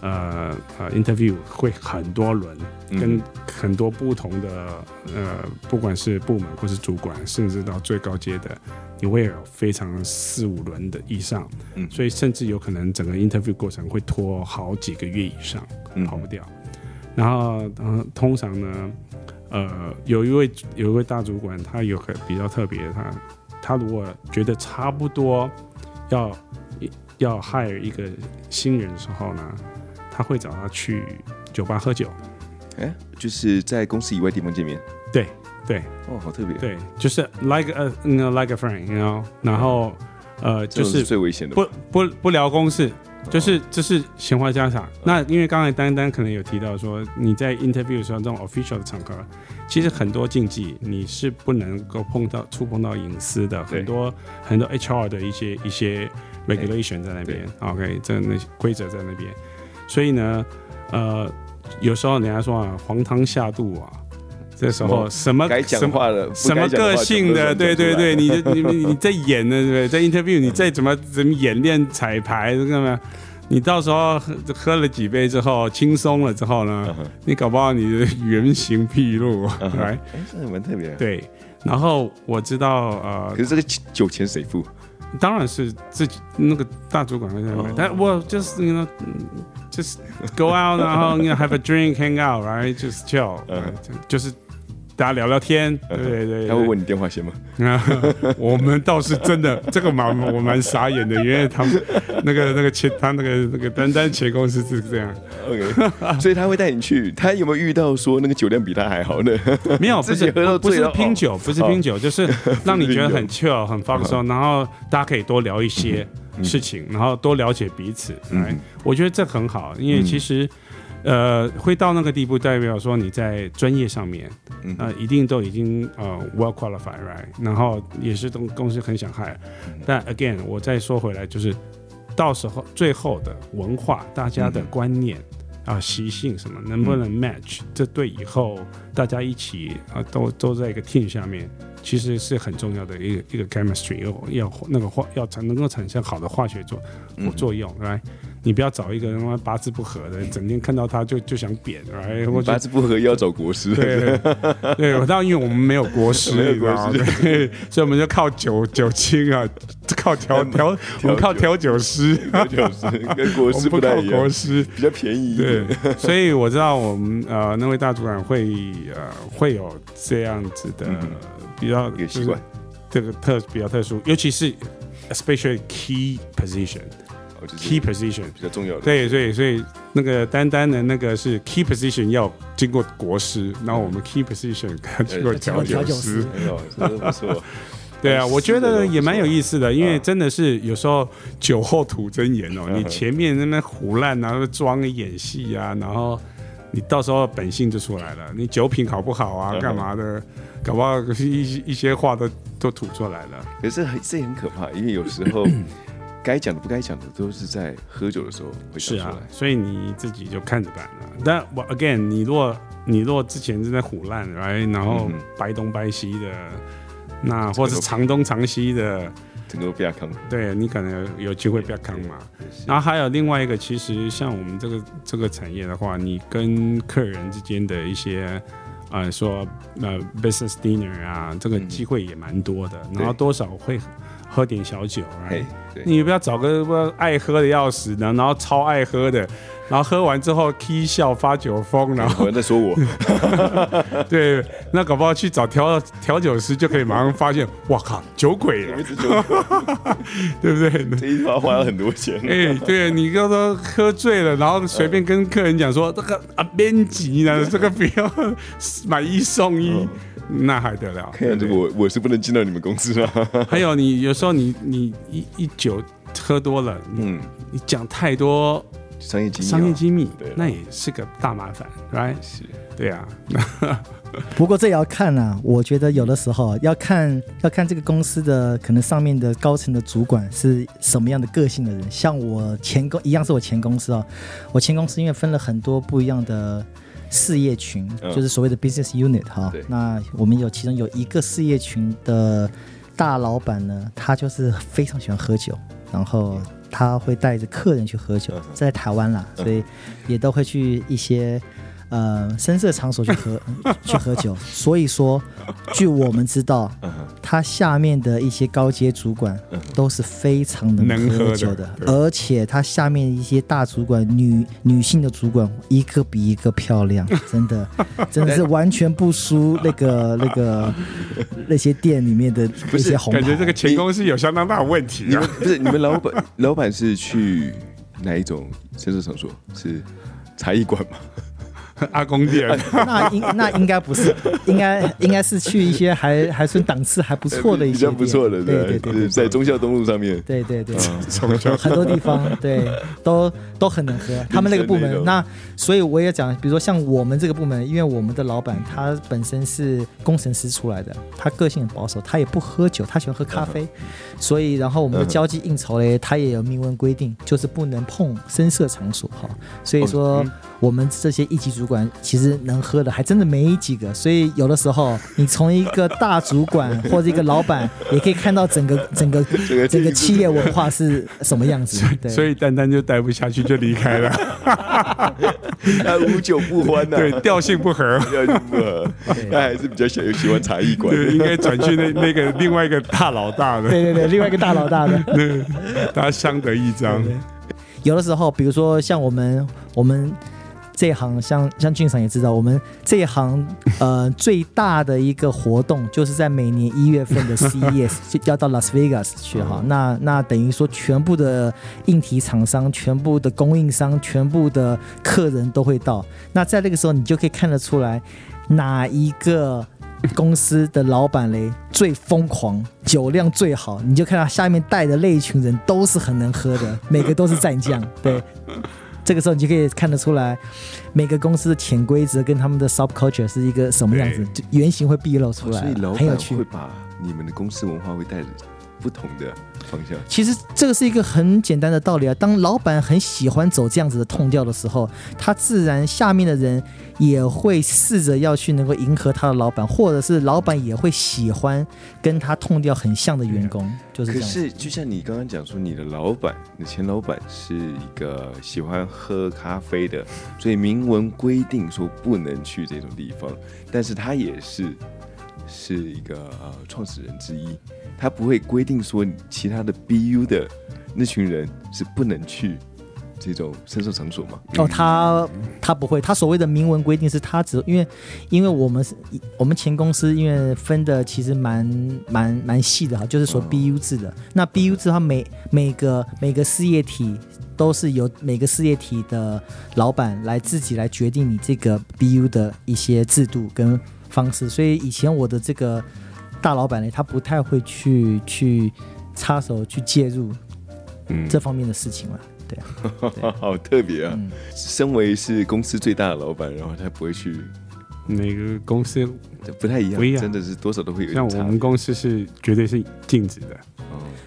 呃呃 interview 会很多轮，跟很多不同的呃，不管是部门或是主管，甚至到最高阶的。你会有非常四五轮的以上，嗯，所以甚至有可能整个 interview 过程会拖好几个月以上，跑不掉。然后，嗯，通常呢，呃，有一位有一位大主管，他有很比较特别，他他如果觉得差不多要要 hire 一个新人的时候呢，他会找他去酒吧喝酒，哎，就是在公司以外地方见面，对。对，哦，好特别。对，就是 like a like a friend，you know，然后呃，就是最危险的，不不不聊公事，就是就是闲话家常。那因为刚才丹丹可能有提到说，你在 interview 的时候这种 official 的场合，其实很多禁忌你是不能够碰到触碰到隐私的，很多很多 HR 的一些一些 regulation 在那边，OK，这那规则在那边。所以呢，呃，有时候人家说啊，黄汤下肚啊。这时候什么什么什么个性的？对对对，你你你你在演呢，对不对？在 interview，你再怎么怎么演练彩排，知道吗？你到时候喝了几杯之后，轻松了之后呢，你搞不好你的原形毕露，来，哎，这蛮特别。对，然后我知道呃，可是这个酒钱谁付？当然是自己那个大主管在买，但我就是那个是 go out，然后 you know have a drink，hang out，right，just chill，就是。 大家聊聊天，对对对，他会问你电话先吗？啊 我们倒是真的，这个蛮我蛮傻眼的，因为他们那个那个前他那个那个单单前公司是这样，OK，所以他会带你去。他有没有遇到说那个酒量比他还好呢？没有，不是不是拼酒，不是拼酒，就是让你觉得很 chill 很放松，然后大家可以多聊一些事情，然后多了解彼此。嗯，我觉得这很好，因为其实。呃，会到那个地步，代表说你在专业上面，呃，一定都已经呃 well qualified，right？然后也是公公司很想 hire，但 again，我再说回来，就是到时候最后的文化，大家的观念啊、习性什么，能不能 match？这对以后大家一起啊，都都在一个 team 下面，其实是很重要的一个一个 chemistry，要要那个化要产能够产生好的化学作作用，right？你不要找一个他妈八字不合的，整天看到他就就想扁，哎，八字不合又要找国师。对，对，我当然因为我们没有国师，没有国师，所以我们就靠酒酒精啊，靠调调，我们靠调酒师，调酒师跟国师不太一样，国师。比较便宜。对，所以我知道我们呃那位大主管会呃会有这样子的比较习惯，这个特比较特殊，尤其是 especially key position。Key position 比较重要的，对所以，所以那个单单的那个是 Key position 要经过国师，然后我们 Key position 经过调酒师，没有，不错。对啊，我觉得也蛮有意思的，因为真的是有时候酒后吐真言哦，你前面那边胡乱然后装演戏啊，然后你到时候本性就出来了，你酒品好不好啊，干嘛的，搞不好一一些话都都吐出来了。可是很这也很可怕，因为有时候该讲的不该讲的都是在喝酒的时候会讲出来，所以你自己就看着办了。但我 again，你若你若之前正在胡烂来，然后掰东掰西的。那 或者长东长西的，整个不要坑，对你可能有机会不要坑嘛。然后还有另外一个，其实像我们这个这个产业的话，你跟客人之间的一些呃说呃 business dinner 啊，这个机会也蛮多的。然后多少会喝点小酒，哎，你不要找个爱喝的要死的，然后超爱喝的。然后喝完之后，K 笑发酒疯，然后在说我，对，那搞不好去找调调酒师就可以马上发现，哇靠，酒鬼，对不对？这一花花了很多钱。哎，对你刚刚喝醉了，然后随便跟客人讲说，这个啊编辑呢，这个不要 买一送一，那还得了？看这个我我是不能进到你们公司啊。还有你有时候你你一一酒喝多了，嗯，你讲太多。商业机密，商业机密，那也是个大麻烦，right？是，对啊。不过这也要看啊，我觉得有的时候要看要看这个公司的可能上面的高层的主管是什么样的个性的人。像我前公一样是我前公司哦，我前公司因为分了很多不一样的事业群，就是所谓的 business unit 哈。那我们有其中有一个事业群的大老板呢，他就是非常喜欢喝酒，然后。他会带着客人去喝酒，在台湾啦，所以也都会去一些。呃，深色场所去喝 去喝酒，所以说，据我们知道，他下面的一些高阶主管都是非常能喝酒的，而且他下面一些大主管女女性的主管一个比一个漂亮，真的。真的是完全不输那个那个那些店里面的那些红感觉这个前公司有相当大的问题。你们不是你们老板老板是去哪一种深色场所？是茶艺馆吗？阿公店，那应 那应该不是，应该应该是去一些还还算档次还不错的一些不错的，对对对，在忠孝东路上面，对对对，很多地方 对都都很能喝。他们那个部门，那所以我也讲，比如说像我们这个部门，因为我们的老板他本身是工程师出来的，他个性很保守，他也不喝酒，他喜欢喝咖啡，所以然后我们的交际应酬嘞，他也有明文规定，就是不能碰深色场所哈。所以说我们这些一级主。管其实能喝的还真的没几个，所以有的时候你从一个大主管或者一个老板，也可以看到整个 整个整个企业文化是什么样子。对，所以丹丹就待不下去就离开了。他无酒不欢呐，对，调性不合，调性不合。他还是比较喜喜欢茶艺馆，对，应该转去那那个另外一个大老大的。对对对，另外一个大老大的，对，大家相得益彰。有的时候，比如说像我们我们。这一行像像俊赏也知道，我们这一行呃最大的一个活动就是在每年一月份的 CES 就要到 Las Vegas 去哈，那那等于说全部的硬体厂商、全部的供应商、全部的客人都会到。那在那个时候，你就可以看得出来哪一个公司的老板嘞最疯狂，酒量最好，你就看到下面带的那一群人都是很能喝的，每个都是战将，对。这个时候你就可以看得出来，每个公司的潜规则跟他们的 subculture 是一个什么样子，就原型会毕露出来，很有趣。会把你们的公司文化会带着。不同的方向，其实这个是一个很简单的道理啊。当老板很喜欢走这样子的痛调的时候，他自然下面的人也会试着要去能够迎合他的老板，或者是老板也会喜欢跟他痛调很像的员工。就是这样可是，就像你刚刚讲说，你的老板，你的前老板是一个喜欢喝咖啡的，所以明文规定说不能去这种地方，但是他也是是一个呃创始人之一。他不会规定说其他的 BU 的那群人是不能去这种深色场所吗？哦，他他不会，他所谓的明文规定是他只因为因为我们是我们前公司因为分的其实蛮蛮蛮细的哈，就是说 BU 制的。那 BU 制它每每个每个事业体都是由每个事业体的老板来自己来决定你这个 BU 的一些制度跟方式。所以以前我的这个。大老板呢，他不太会去去插手去介入这方面的事情了。对啊，好特别啊！身为是公司最大的老板，然后他不会去每个公司不太一样，不一样，真的是多少都会有。像我们公司是绝对是禁止的。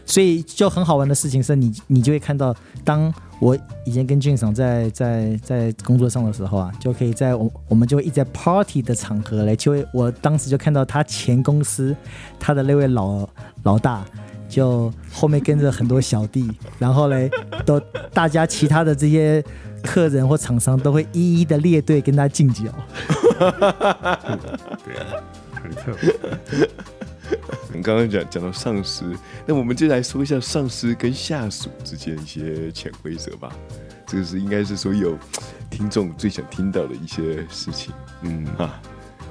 所以就很好玩的事情是，你你就会看到，当我以前跟俊爽在在在工作上的时候啊，就可以在我我们就会一直在 party 的场合嘞，就会我当时就看到他前公司他的那位老老大，就后面跟着很多小弟，然后嘞都大家其他的这些客人或厂商都会一一的列队跟他敬酒。对啊，很特别。你刚刚讲讲到上司，那我们就来说一下上司跟下属之间一些潜规则吧。这个是应该是所有听众最想听到的一些事情。嗯啊，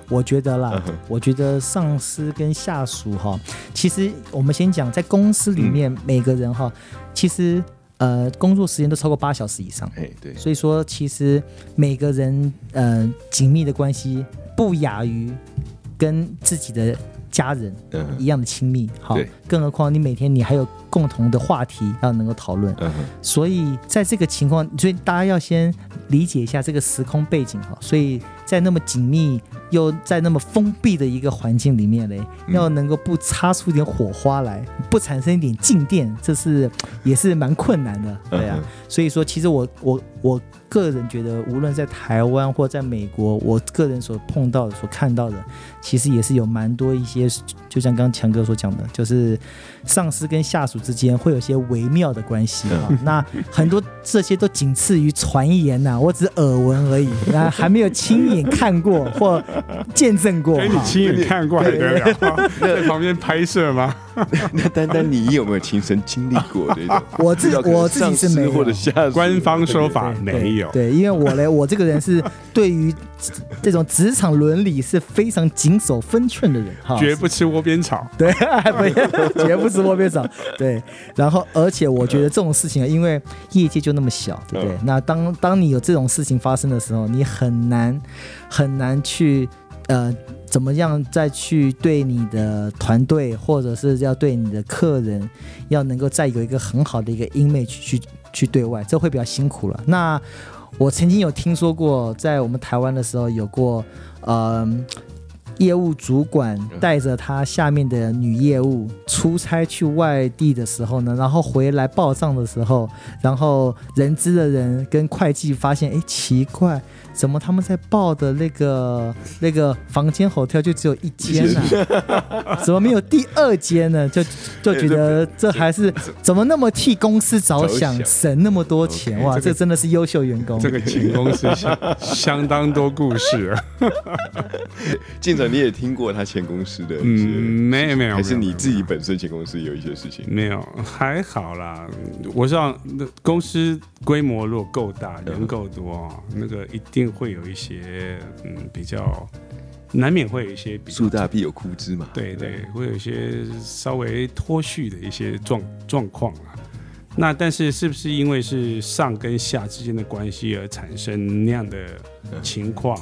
我觉得啦，我觉得上司跟下属哈，其实我们先讲在公司里面每个人哈，其实呃工作时间都超过八小时以上。哎，对。所以说，其实每个人呃紧密的关系不亚于跟自己的。家人一样的亲密，好，更何况你每天你还有共同的话题要能够讨论，所以在这个情况，所以大家要先理解一下这个时空背景哈，所以在那么紧密又在那么封闭的一个环境里面嘞，要能够不擦出一点火花来，不产生一点静电，这是也是蛮困难的，对啊，所以说其实我我我。个人觉得，无论在台湾或在美国，我个人所碰到的、所看到的，其实也是有蛮多一些，就像刚刚强哥所讲的，就是上司跟下属之间会有些微妙的关系啊。那很多这些都仅次于传言呐，我只是耳闻而已，那还没有亲眼看过或见证过。你亲眼看过还得了？在旁边拍摄吗？那丹丹，你有没有亲身经历过这种？我自我自己是没有，或者下官方说法没有。对，因为我嘞，我这个人是对于这种职场伦理是非常谨守分寸的人，哈，绝不吃窝边草。对，不，绝不吃窝边草。对，然后而且我觉得这种事情啊，因为业界就那么小，对不对？那当当你有这种事情发生的时候，你很难很难去呃。怎么样再去对你的团队，或者是要对你的客人，要能够再有一个很好的一个 image 去去对外，这会比较辛苦了。那我曾经有听说过，在我们台湾的时候，有过呃业务主管带着他下面的女业务出差去外地的时候呢，然后回来报账的时候，然后人资的人跟会计发现，哎，奇怪。怎么他们在报的那个那个房间 hotel 就只有一间呢？怎么没有第二间呢？就就觉得这还是怎么那么替公司着想，省那么多钱哇！这真的是优秀员工。这个前公司 相当多故事。进长，你也听过他前公司的？嗯，没有没有，还是你自己本身前公司有一些事情？没有，还好啦。我知道公司规模如果够大，人够多，那个一定。会有一些嗯比较难免会有一些树大必有枯枝嘛，对对，会有一些稍微脱序的一些状状况啊。那但是是不是因为是上跟下之间的关系而产生那样的情况，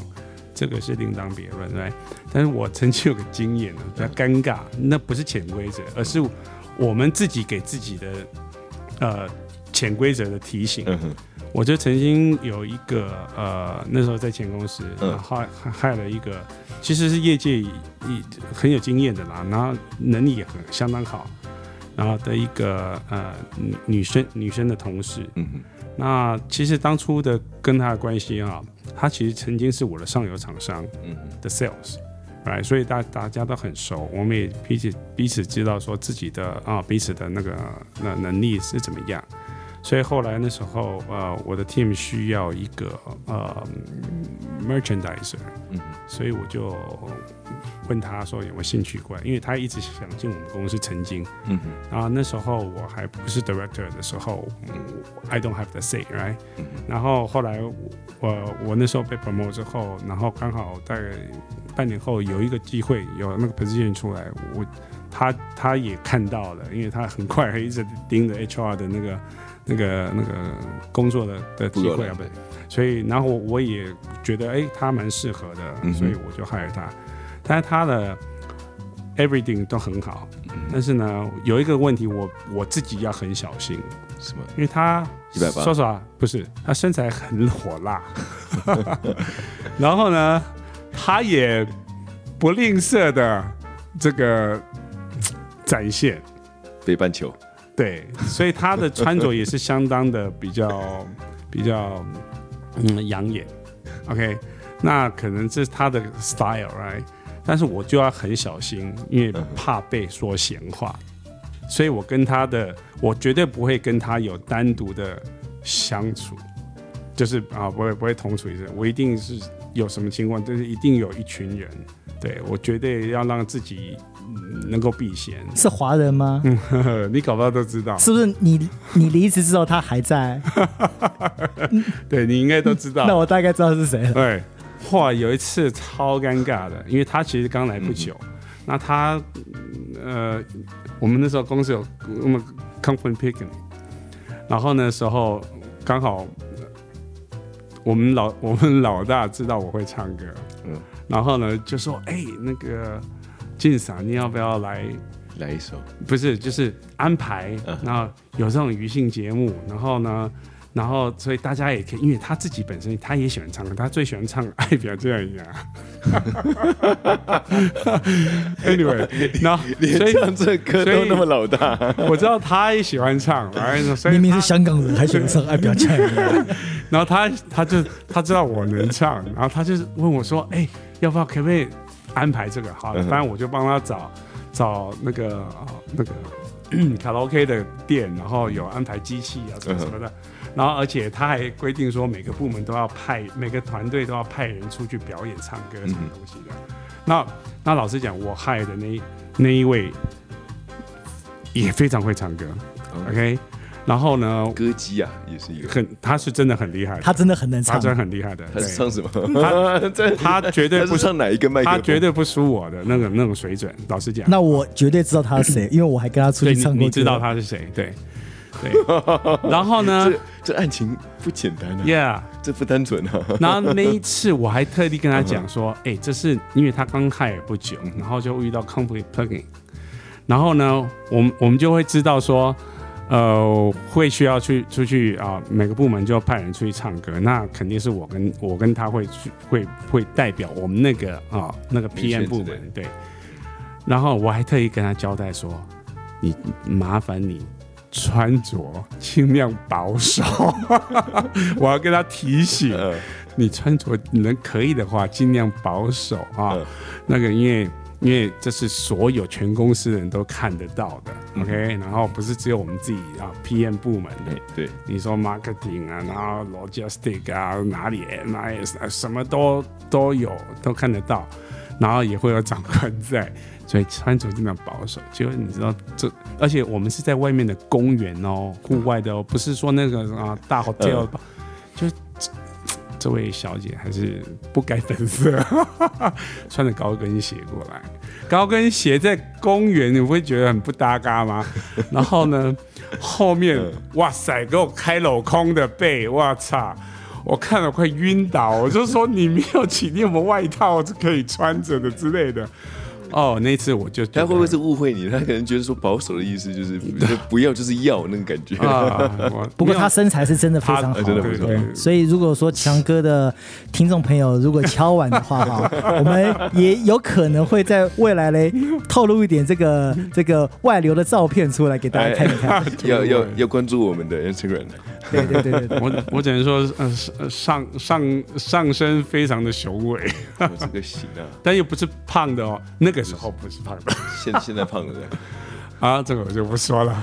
这个是另当别论，对。但是我曾经有个经验呢，比较尴尬，那不是潜规则，而是我们自己给自己的呃潜规则的提醒。我就曾经有一个呃，那时候在前公司，害害了一个，其实是业界一很有经验的啦，然后能力也很相当好，然后的一个呃女女生女生的同事，嗯那其实当初的跟她的关系啊，她其实曾经是我的上游厂商嗯的 sales，哎，所以大大家都很熟，我们也彼此彼此知道说自己的啊彼此的那个那能力是怎么样。所以后来那时候，呃，我的 team 需要一个呃 merchandiser，嗯，所以我就问他说有没有兴趣过来，因为他一直想进我们公司，曾经，嗯，然后那时候我还不是 director 的时候，I don't have the say，right？然后后来我我那时候被 promote 之后，然后刚好在半年后有一个机会，有那个 position 出来，我他他也看到了，因为他很快一直盯着 HR 的那个。那个那个工作的的机会啊，不对，所以然后我也觉得哎，他蛮适合的，所以我就害了他。但是他的 everything 都很好，但是呢，有一个问题，我我自己要很小心，什么？因为他一百八。说实话，不是他身材很火辣，然后呢，他也不吝啬的这个展现。北半球，对，所以他的穿着也是相当的比较 比较嗯养眼，OK，那可能这是他的 style，right？但是我就要很小心，因为怕被说闲话，所以我跟他的，我绝对不会跟他有单独的相处，就是啊，不会不会同处一室，我一定是有什么情况，就是一定有一群人，对我绝对要让自己能够避嫌。是华人吗？你搞不好都知道，是不是？你你离职之后他还在？对你应该都知道。那我大概知道是谁了。对。哇，有一次超尴尬的，因为他其实刚来不久，那他呃，我们那时候公司有我们 company picnic，然后那时候刚好我们老 我们老大知道我会唱歌，嗯，然后呢就说哎那个静嫂你要不要来来一首？不是，就是安排，然后有这种娱性节目，然后呢。然后，所以大家也可以，因为他自己本身他也喜欢唱歌，他最喜欢唱《爱表这样一样》。Anyway，然后所以唱这歌都那么老大，我知道他也喜欢唱。明明是香港人，还喜欢唱《爱表这样一样》。然后他他就他知道我能唱，然后他就问我说：“哎，要不要可不可以安排这个？”好，反正我就帮他找找那个那个 卡拉 OK 的店，然后有安排机器啊什么什么的。然后，而且他还规定说，每个部门都要派，每个团队都要派人出去表演唱歌什么东西的。那那老实讲，我害的那那一位也非常会唱歌，OK。然后呢，歌姬啊，也是一个很，他是真的很厉害，他真的很能唱，他真的很厉害的。他是唱什么？他 他绝对不唱哪一个麦克他绝对不输我的那个那种水准。老实讲，那我绝对知道他是谁，因为我还跟他出去唱过。你知道他是谁？对。对，然后呢？这这案情不简单啊！Yeah，这不单纯啊。然后那一次我还特地跟他讲说：“哎，这是因为他刚开不久，然后就遇到 complete plugin。然后呢，我们我们就会知道说，呃，会需要去出去啊，每个部门就要派人出去唱歌。那肯定是我跟我跟他会去会会代表我们那个啊那个 PM 部门对。然后我还特意跟他交代说：你麻烦你。”穿着尽量保守，我要跟他提醒，你穿着能可以的话，尽量保守啊。那个，因为因为这是所有全公司人都看得到的，OK。然后不是只有我们自己啊，PM 部门的，对，你说 marketing 啊，然后 logistic 啊，哪里 MIS 什么都都有，都看得到，然后也会有长官在。所以穿着尽量保守，结果你知道这，而且我们是在外面的公园哦，户外的哦，不是说那个啊大 hotel，就这位小姐还是不改本色，穿着高跟鞋过来，高跟鞋在公园你不会觉得很不搭嘎吗？然后呢，后面哇塞，给我开镂空的背，我操，我看了快晕倒，我就说你没有起，你有没有外套是可以穿着的之类的。哦，那次我就他会不会是误会你？他可能觉得说保守的意思就是 不要就是要那个感觉啊。不过他身材是真的非常好，真的不错。所以如果说强哥的听众朋友如果敲碗的话 哈，我们也有可能会在未来嘞透露一点这个这个外流的照片出来给大家看一看。要要要关注我们的 Instagram。对对对对，我我只能说，呃，上上上身非常的雄伟，这个型啊，但又不是胖的哦，那个时候不是胖的，现 现在胖了的，啊，这个我就不说了，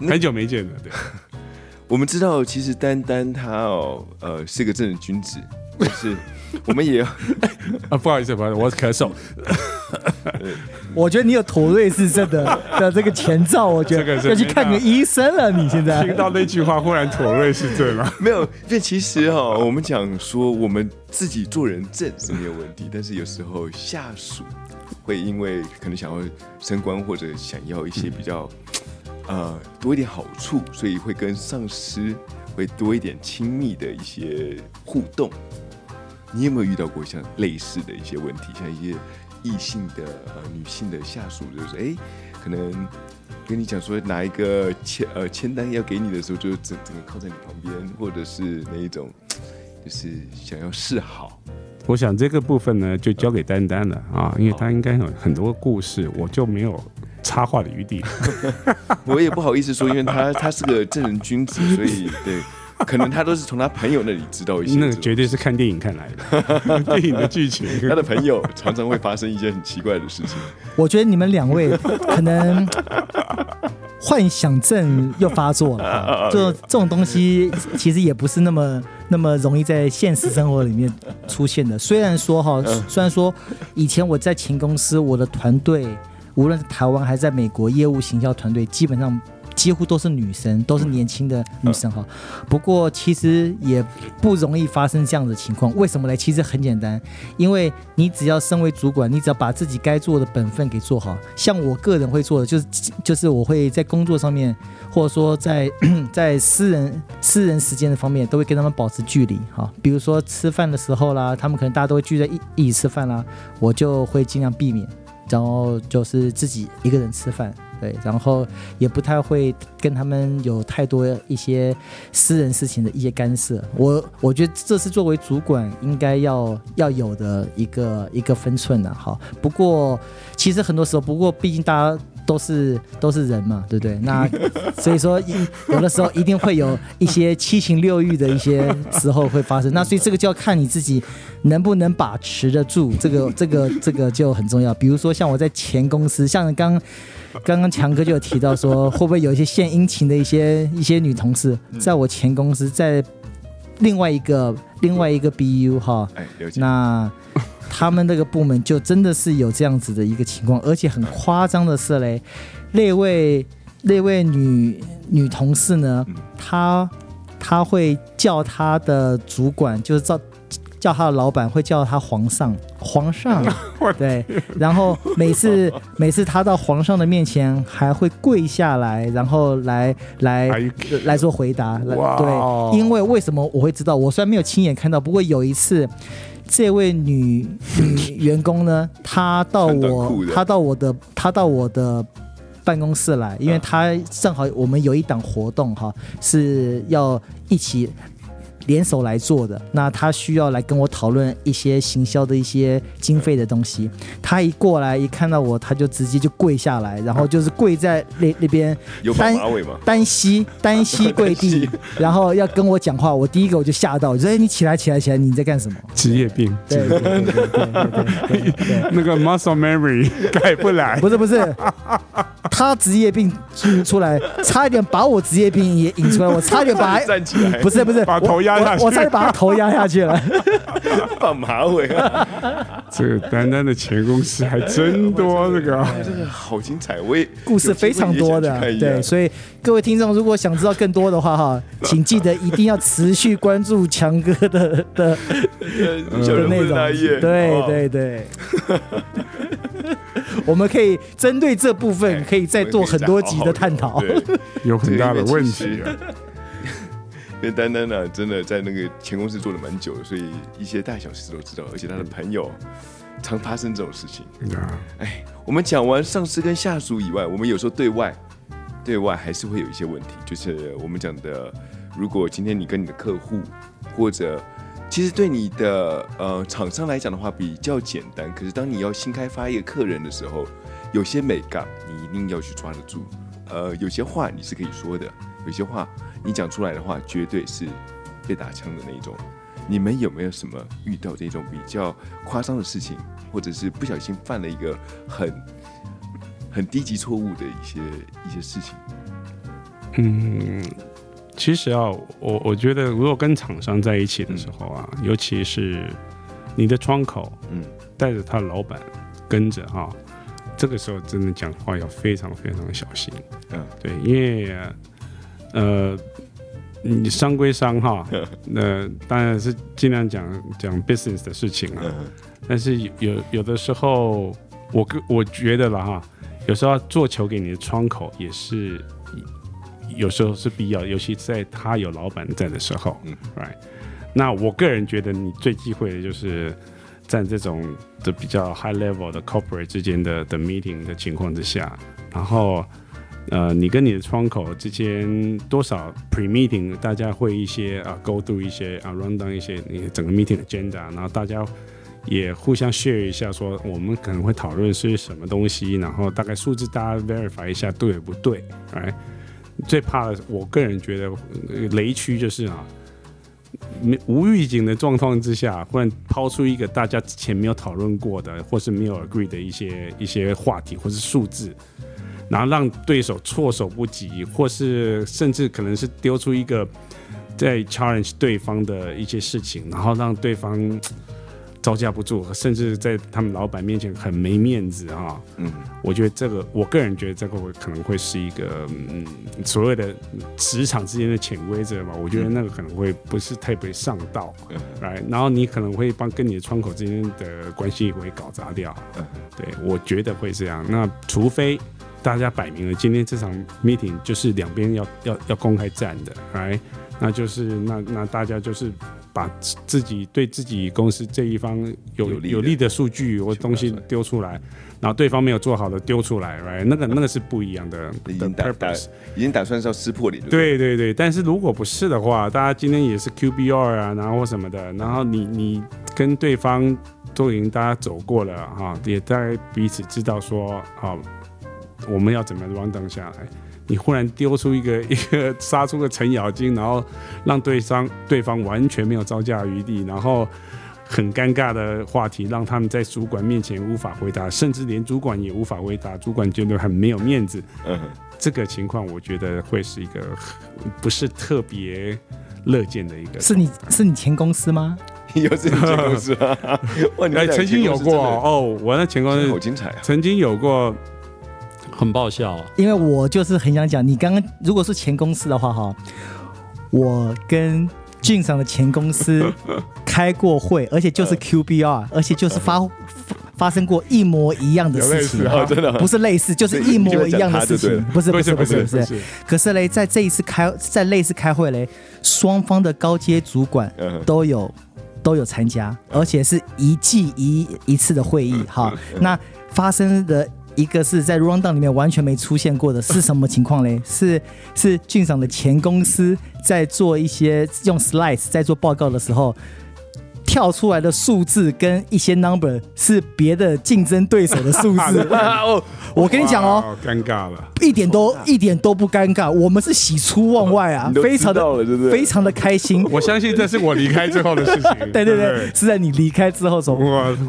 很久没见了，对。我们知道，其实丹丹他哦，呃，是个正人君子，是，我们也要啊，不好意思，不好意思，我咳嗽。我觉得你有妥瑞氏症的的这个前兆，我觉得要去看个医生了。你现在听到那句话，忽然妥瑞氏症了？没有，这其实哈，我们讲说我们自己做人正是没有问题，但是有时候下属会因为可能想要升官或者想要一些比较呃多一点好处，所以会跟上司会多一点亲密的一些互动。你有没有遇到过像类似的一些问题，像一些异性的呃女性的下属，就是哎，可能跟你讲说拿一个签呃签单要给你的时候，就整整个靠在你旁边，或者是那一种就是想要示好。我想这个部分呢，就交给丹丹了啊，因为他应该有很多故事，我就没有插话的余地。我也不好意思说，因为他他是个正人君子，所以对。可能他都是从他朋友那里知道一些，那个绝对是看电影看来的，电影的剧情。他的朋友常常会发生一些很奇怪的事情。我觉得你们两位可能 幻想症又发作了，就这种东西其实也不是那么那么容易在现实生活里面出现的。虽然说哈，虽然说以前我在前公司，我的团队无论是台湾还是在美国业务行销团队，基本上。几乎都是女生，都是年轻的女生哈。不过其实也不容易发生这样的情况。为什么呢？其实很简单，因为你只要身为主管，你只要把自己该做的本分给做好。像我个人会做的，就是就是我会在工作上面，或者说在 在私人私人时间的方面，都会跟他们保持距离哈。比如说吃饭的时候啦，他们可能大家都会聚在一一起吃饭啦，我就会尽量避免，然后就是自己一个人吃饭。对，然后也不太会跟他们有太多一些私人事情的一些干涉。我我觉得这是作为主管应该要要有的一个一个分寸的。好，不过其实很多时候，不过毕竟大家都是都是人嘛，对不对？那 所以说有的时候一定会有一些七情六欲的一些时候会发生。那所以这个就要看你自己能不能把持得住，这个这个这个就很重要。比如说像我在前公司，像刚。刚刚强哥就有提到说，会不会有一些献殷勤的一些一些女同事，在我前公司，在另外一个另外一个 BU 哈，那他们那个部门就真的是有这样子的一个情况，而且很夸张的是嘞，那位那位女女同事呢，她她会叫她的主管，就是照。叫他的老板会叫他皇上，皇上，对，然后每次每次他到皇上的面前还会跪下来，然后来来来做回答，对，因为为什么我会知道？我虽然没有亲眼看到，不过有一次，这位女女员工呢，她到我，她到我的，她到我的办公室来，因为她正好我们有一档活动哈，是要一起。联手来做的，那他需要来跟我讨论一些行销的一些经费的东西。他一过来一看到我，他就直接就跪下来，然后就是跪在那 那边，单单膝单膝跪地，然后要跟我讲话。我第一个我就吓到，我说：“哎，你起来起来起来，你在干什么？”职业病，对对对对对，那个 muscle memory 改不来，不是不是，他职业病出出来，差一点把我职业病也引出来，我差点把站起来，不是不是把头压。我我再把他头压下去了，放马尾啊！这个丹丹的前公司还真多，这个这个 好精彩，我也故事非常多的，对，所以各位听众如果想知道更多的话哈，请记得一定要持续关注强哥的的的内容，对对对，我们可以针对这部分可以再做很多集的探讨，有很大的问题啊。因为丹丹呢，真的在那个前公司做了蛮久的，所以一些大小事都知道，而且他的朋友常发生这种事情。哎，我们讲完上司跟下属以外，我们有时候对外，对外还是会有一些问题。就是我们讲的，如果今天你跟你的客户，或者其实对你的呃厂商来讲的话比较简单，可是当你要新开发一个客人的时候，有些美感你一定要去抓得住。呃，有些话你是可以说的，有些话。你讲出来的话，绝对是被打枪的那种。你们有没有什么遇到这种比较夸张的事情，或者是不小心犯了一个很很低级错误的一些一些事情？嗯，其实啊，我我觉得，如果跟厂商在一起的时候啊，尤其是你的窗口，嗯，带着他老板跟着哈，这个时候真的讲话要非常非常的小心。嗯，对，因为。呃，你商归商哈，那当然是尽量讲讲 business 的事情啊。但是有有的时候，我跟我觉得了哈，有时候做球给你的窗口也是有时候是必要，尤其在他有老板在的时候，嗯，right。那我个人觉得，你最忌讳的就是在这种的比较 high level 的 corporate 之间的的 meeting 的情况之下，然后呃，你跟你的窗口之间多少 pre meeting，大家会一些啊 go do 一些啊 run down 一些你整个 meeting agenda，然后大家也互相 share 一下，说我们可能会讨论是什么东西，然后大概数字大家 verify 一下对不对？哎，最怕的，我个人觉得雷区就是啊。无预警的状况之下，忽然抛出一个大家之前没有讨论过的，或是没有 agree 的一些一些话题或是数字，然后让对手措手不及，或是甚至可能是丢出一个在 challenge 对方的一些事情，然后让对方。招架不住，甚至在他们老板面前很没面子啊！嗯，我觉得这个，我个人觉得这个会可能会是一个嗯所谓的职场之间的潜规则吧。我觉得那个可能会不是特别上道，来，然后你可能会帮跟你的窗口之间的关系会搞砸掉。嗯，对，我觉得会这样。那除非大家摆明了今天这场 meeting 就是两边要要要公开战的，right？，那就是那那大家就是。把自己对自己公司这一方有有利的数据或东西丢出来，然后对方没有做好的丢出来，right？那个那个是不一样的。已经打打已经打算是要撕破脸。对对对，但是如果不是的话，大家今天也是 QBR 啊，然后什么的，然后你你跟对方都已经大家走过了哈，也大概彼此知道说好我们要怎么 run down 下来。你忽然丢出一个一个杀出个程咬金，然后让对方对方完全没有招架余地，然后很尴尬的话题，让他们在主管面前无法回答，甚至连主管也无法回答，主管觉得很没有面子。嗯，这个情况我觉得会是一个不是特别乐见的一个。是你是你前公司吗？有是你前公司啊？哎，曾经有过哦，我那前公司好精彩啊，曾经有过。很爆笑，因为我就是很想讲，你刚刚如果是前公司的话，哈，我跟俊赏的前公司 开过会，而且就是 QBR，而且就是发发生过一模一样的事情，真的。不是类似，就是一模一样的事情，不是不是不是不是，可是嘞，在这一次开在类似开会嘞，双方的高阶主管都有都有参加，而且是一季一一次的会议，哈，那发生的。一个是在 rundown 里面完全没出现过的是什么情况嘞？是是俊赏的前公司在做一些用 slides 在做报告的时候，跳出来的数字跟一些 number 是别的竞争对手的数字。我跟你讲哦，尴尬了，一点都一点都不尴尬，我们是喜出望外啊，非常的非常的开心。我相信这是我离开之后的事情。对对对，是在你离开之后所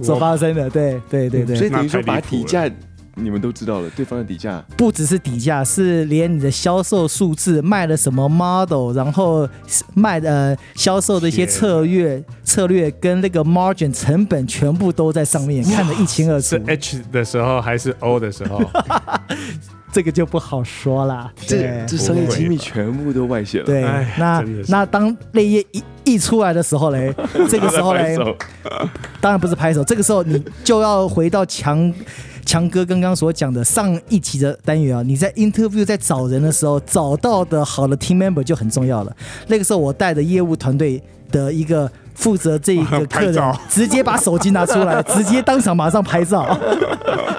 所发生的。对对对对，所以等于说把底价。你们都知道了，对方的底价不只是底价，是连你的销售数字、卖了什么 model，然后卖的销售的一些策略、策略跟那个 margin 成本全部都在上面，看得一清二楚。是 H 的时候还是 O 的时候？这个就不好说了。这这商业机密全部都外泄了。对，那那当泪液一溢出来的时候嘞，这个时候嘞，当然不是拍手，这个时候你就要回到强。强哥刚刚所讲的上一期的单元啊，你在 interview 在找人的时候，找到的好的 team member 就很重要了。那个时候我带的业务团队的一个负责这一个客人，直接把手机拿出来，直接当场马上拍照，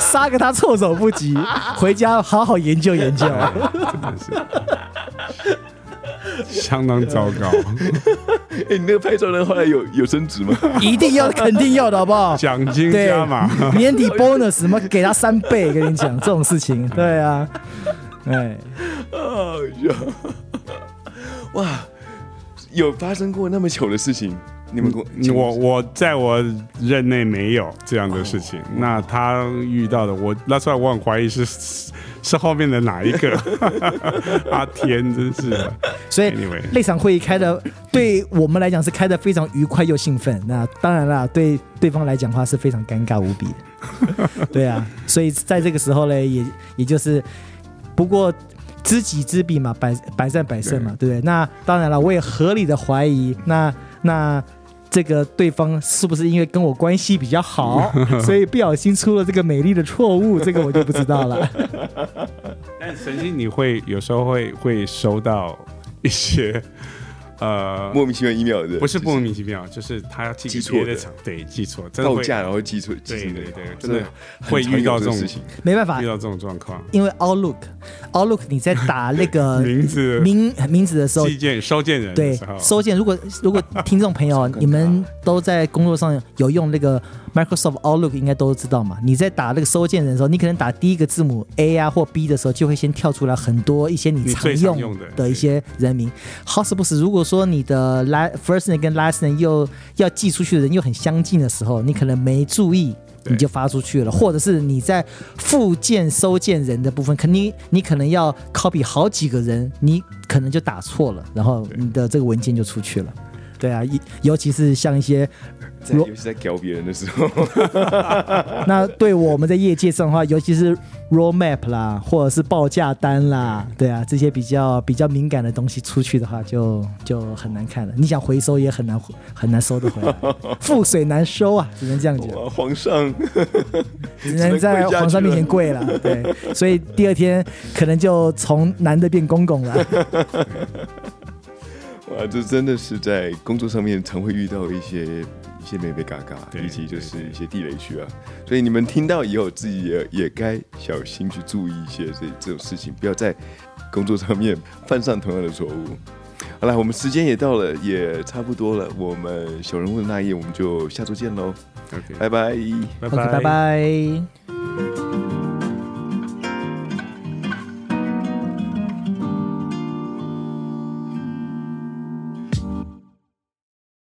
杀个他措手不及，回家好好研究研究。真的是。相当糟糕。哎，你那个拍照人后来有有升职吗？一定要，肯定要的，好不好？奖金加码，年底 bonus 什么给他三倍，跟你讲这种事情，对啊，哎，哎呀，哇，有发生过那么糗的事情？你们我我在我任内没有这样的事情。那他遇到的，我那时候我很怀疑是 是后面的哪一个？阿天真是。所以那场会议开的，对我们来讲是开的非常愉快又兴奋。那当然了，对对方来讲话是非常尴尬无比的。对啊，所以在这个时候呢，也也就是不过知己知彼嘛，百百战百胜嘛，对不对？那当然了，我也合理的怀疑，那那。这个对方是不是因为跟我关系比较好，所以不小心出了这个美丽的错误？这个我就不知道了。但曾经你会有时候会会收到一些呃，莫名其妙 email 的，不是莫名其妙，就是他要记错的。场，对，记错，报价然后记错，对对对，真的会遇到这种事情，没办法遇到这种状况，因为 Outlook，Outlook 你在打那个 名字。名名字的时候，寄件收件人对收件，如果如果听众朋友 你们都在工作上有用那个 Microsoft Outlook，应该都知道嘛，你在打那个收件人的时候，你可能打第一个字母 A 啊或 B 的时候，就会先跳出来很多一些你常用的一些人名，好死不死，如果说你的 first name 跟 last name 又要寄出去的人又很相近的时候，你可能没注意，你就发出去了，或者是你在附件收件人的部分，肯定你可能要 copy 好几个人，你可能就打错了，然后你的这个文件就出去了。对啊，尤其是像一些。在尤其在教别人的时候，那对我们在业界上的话，尤其是 roadmap 啦，或者是报价单啦，对啊，这些比较比较敏感的东西出去的话，就就很难看了。你想回收也很难很难收得回来，覆水难收啊，只能这样讲。皇上 只能在皇上面前跪了，对，所以第二天可能就从男的变公公了。哇，这真的是在工作上面常会遇到一些。一些美美嘎嘎，以及就是一些地雷区啊，所以你们听到以后，自己也也该小心去注意一些这这种事情，不要在工作上面 犯上同样的错误。好了，我们时间也到了，也差不多了，我们小人物的那一页，我们就下周见喽。OK，拜拜，拜拜，拜拜。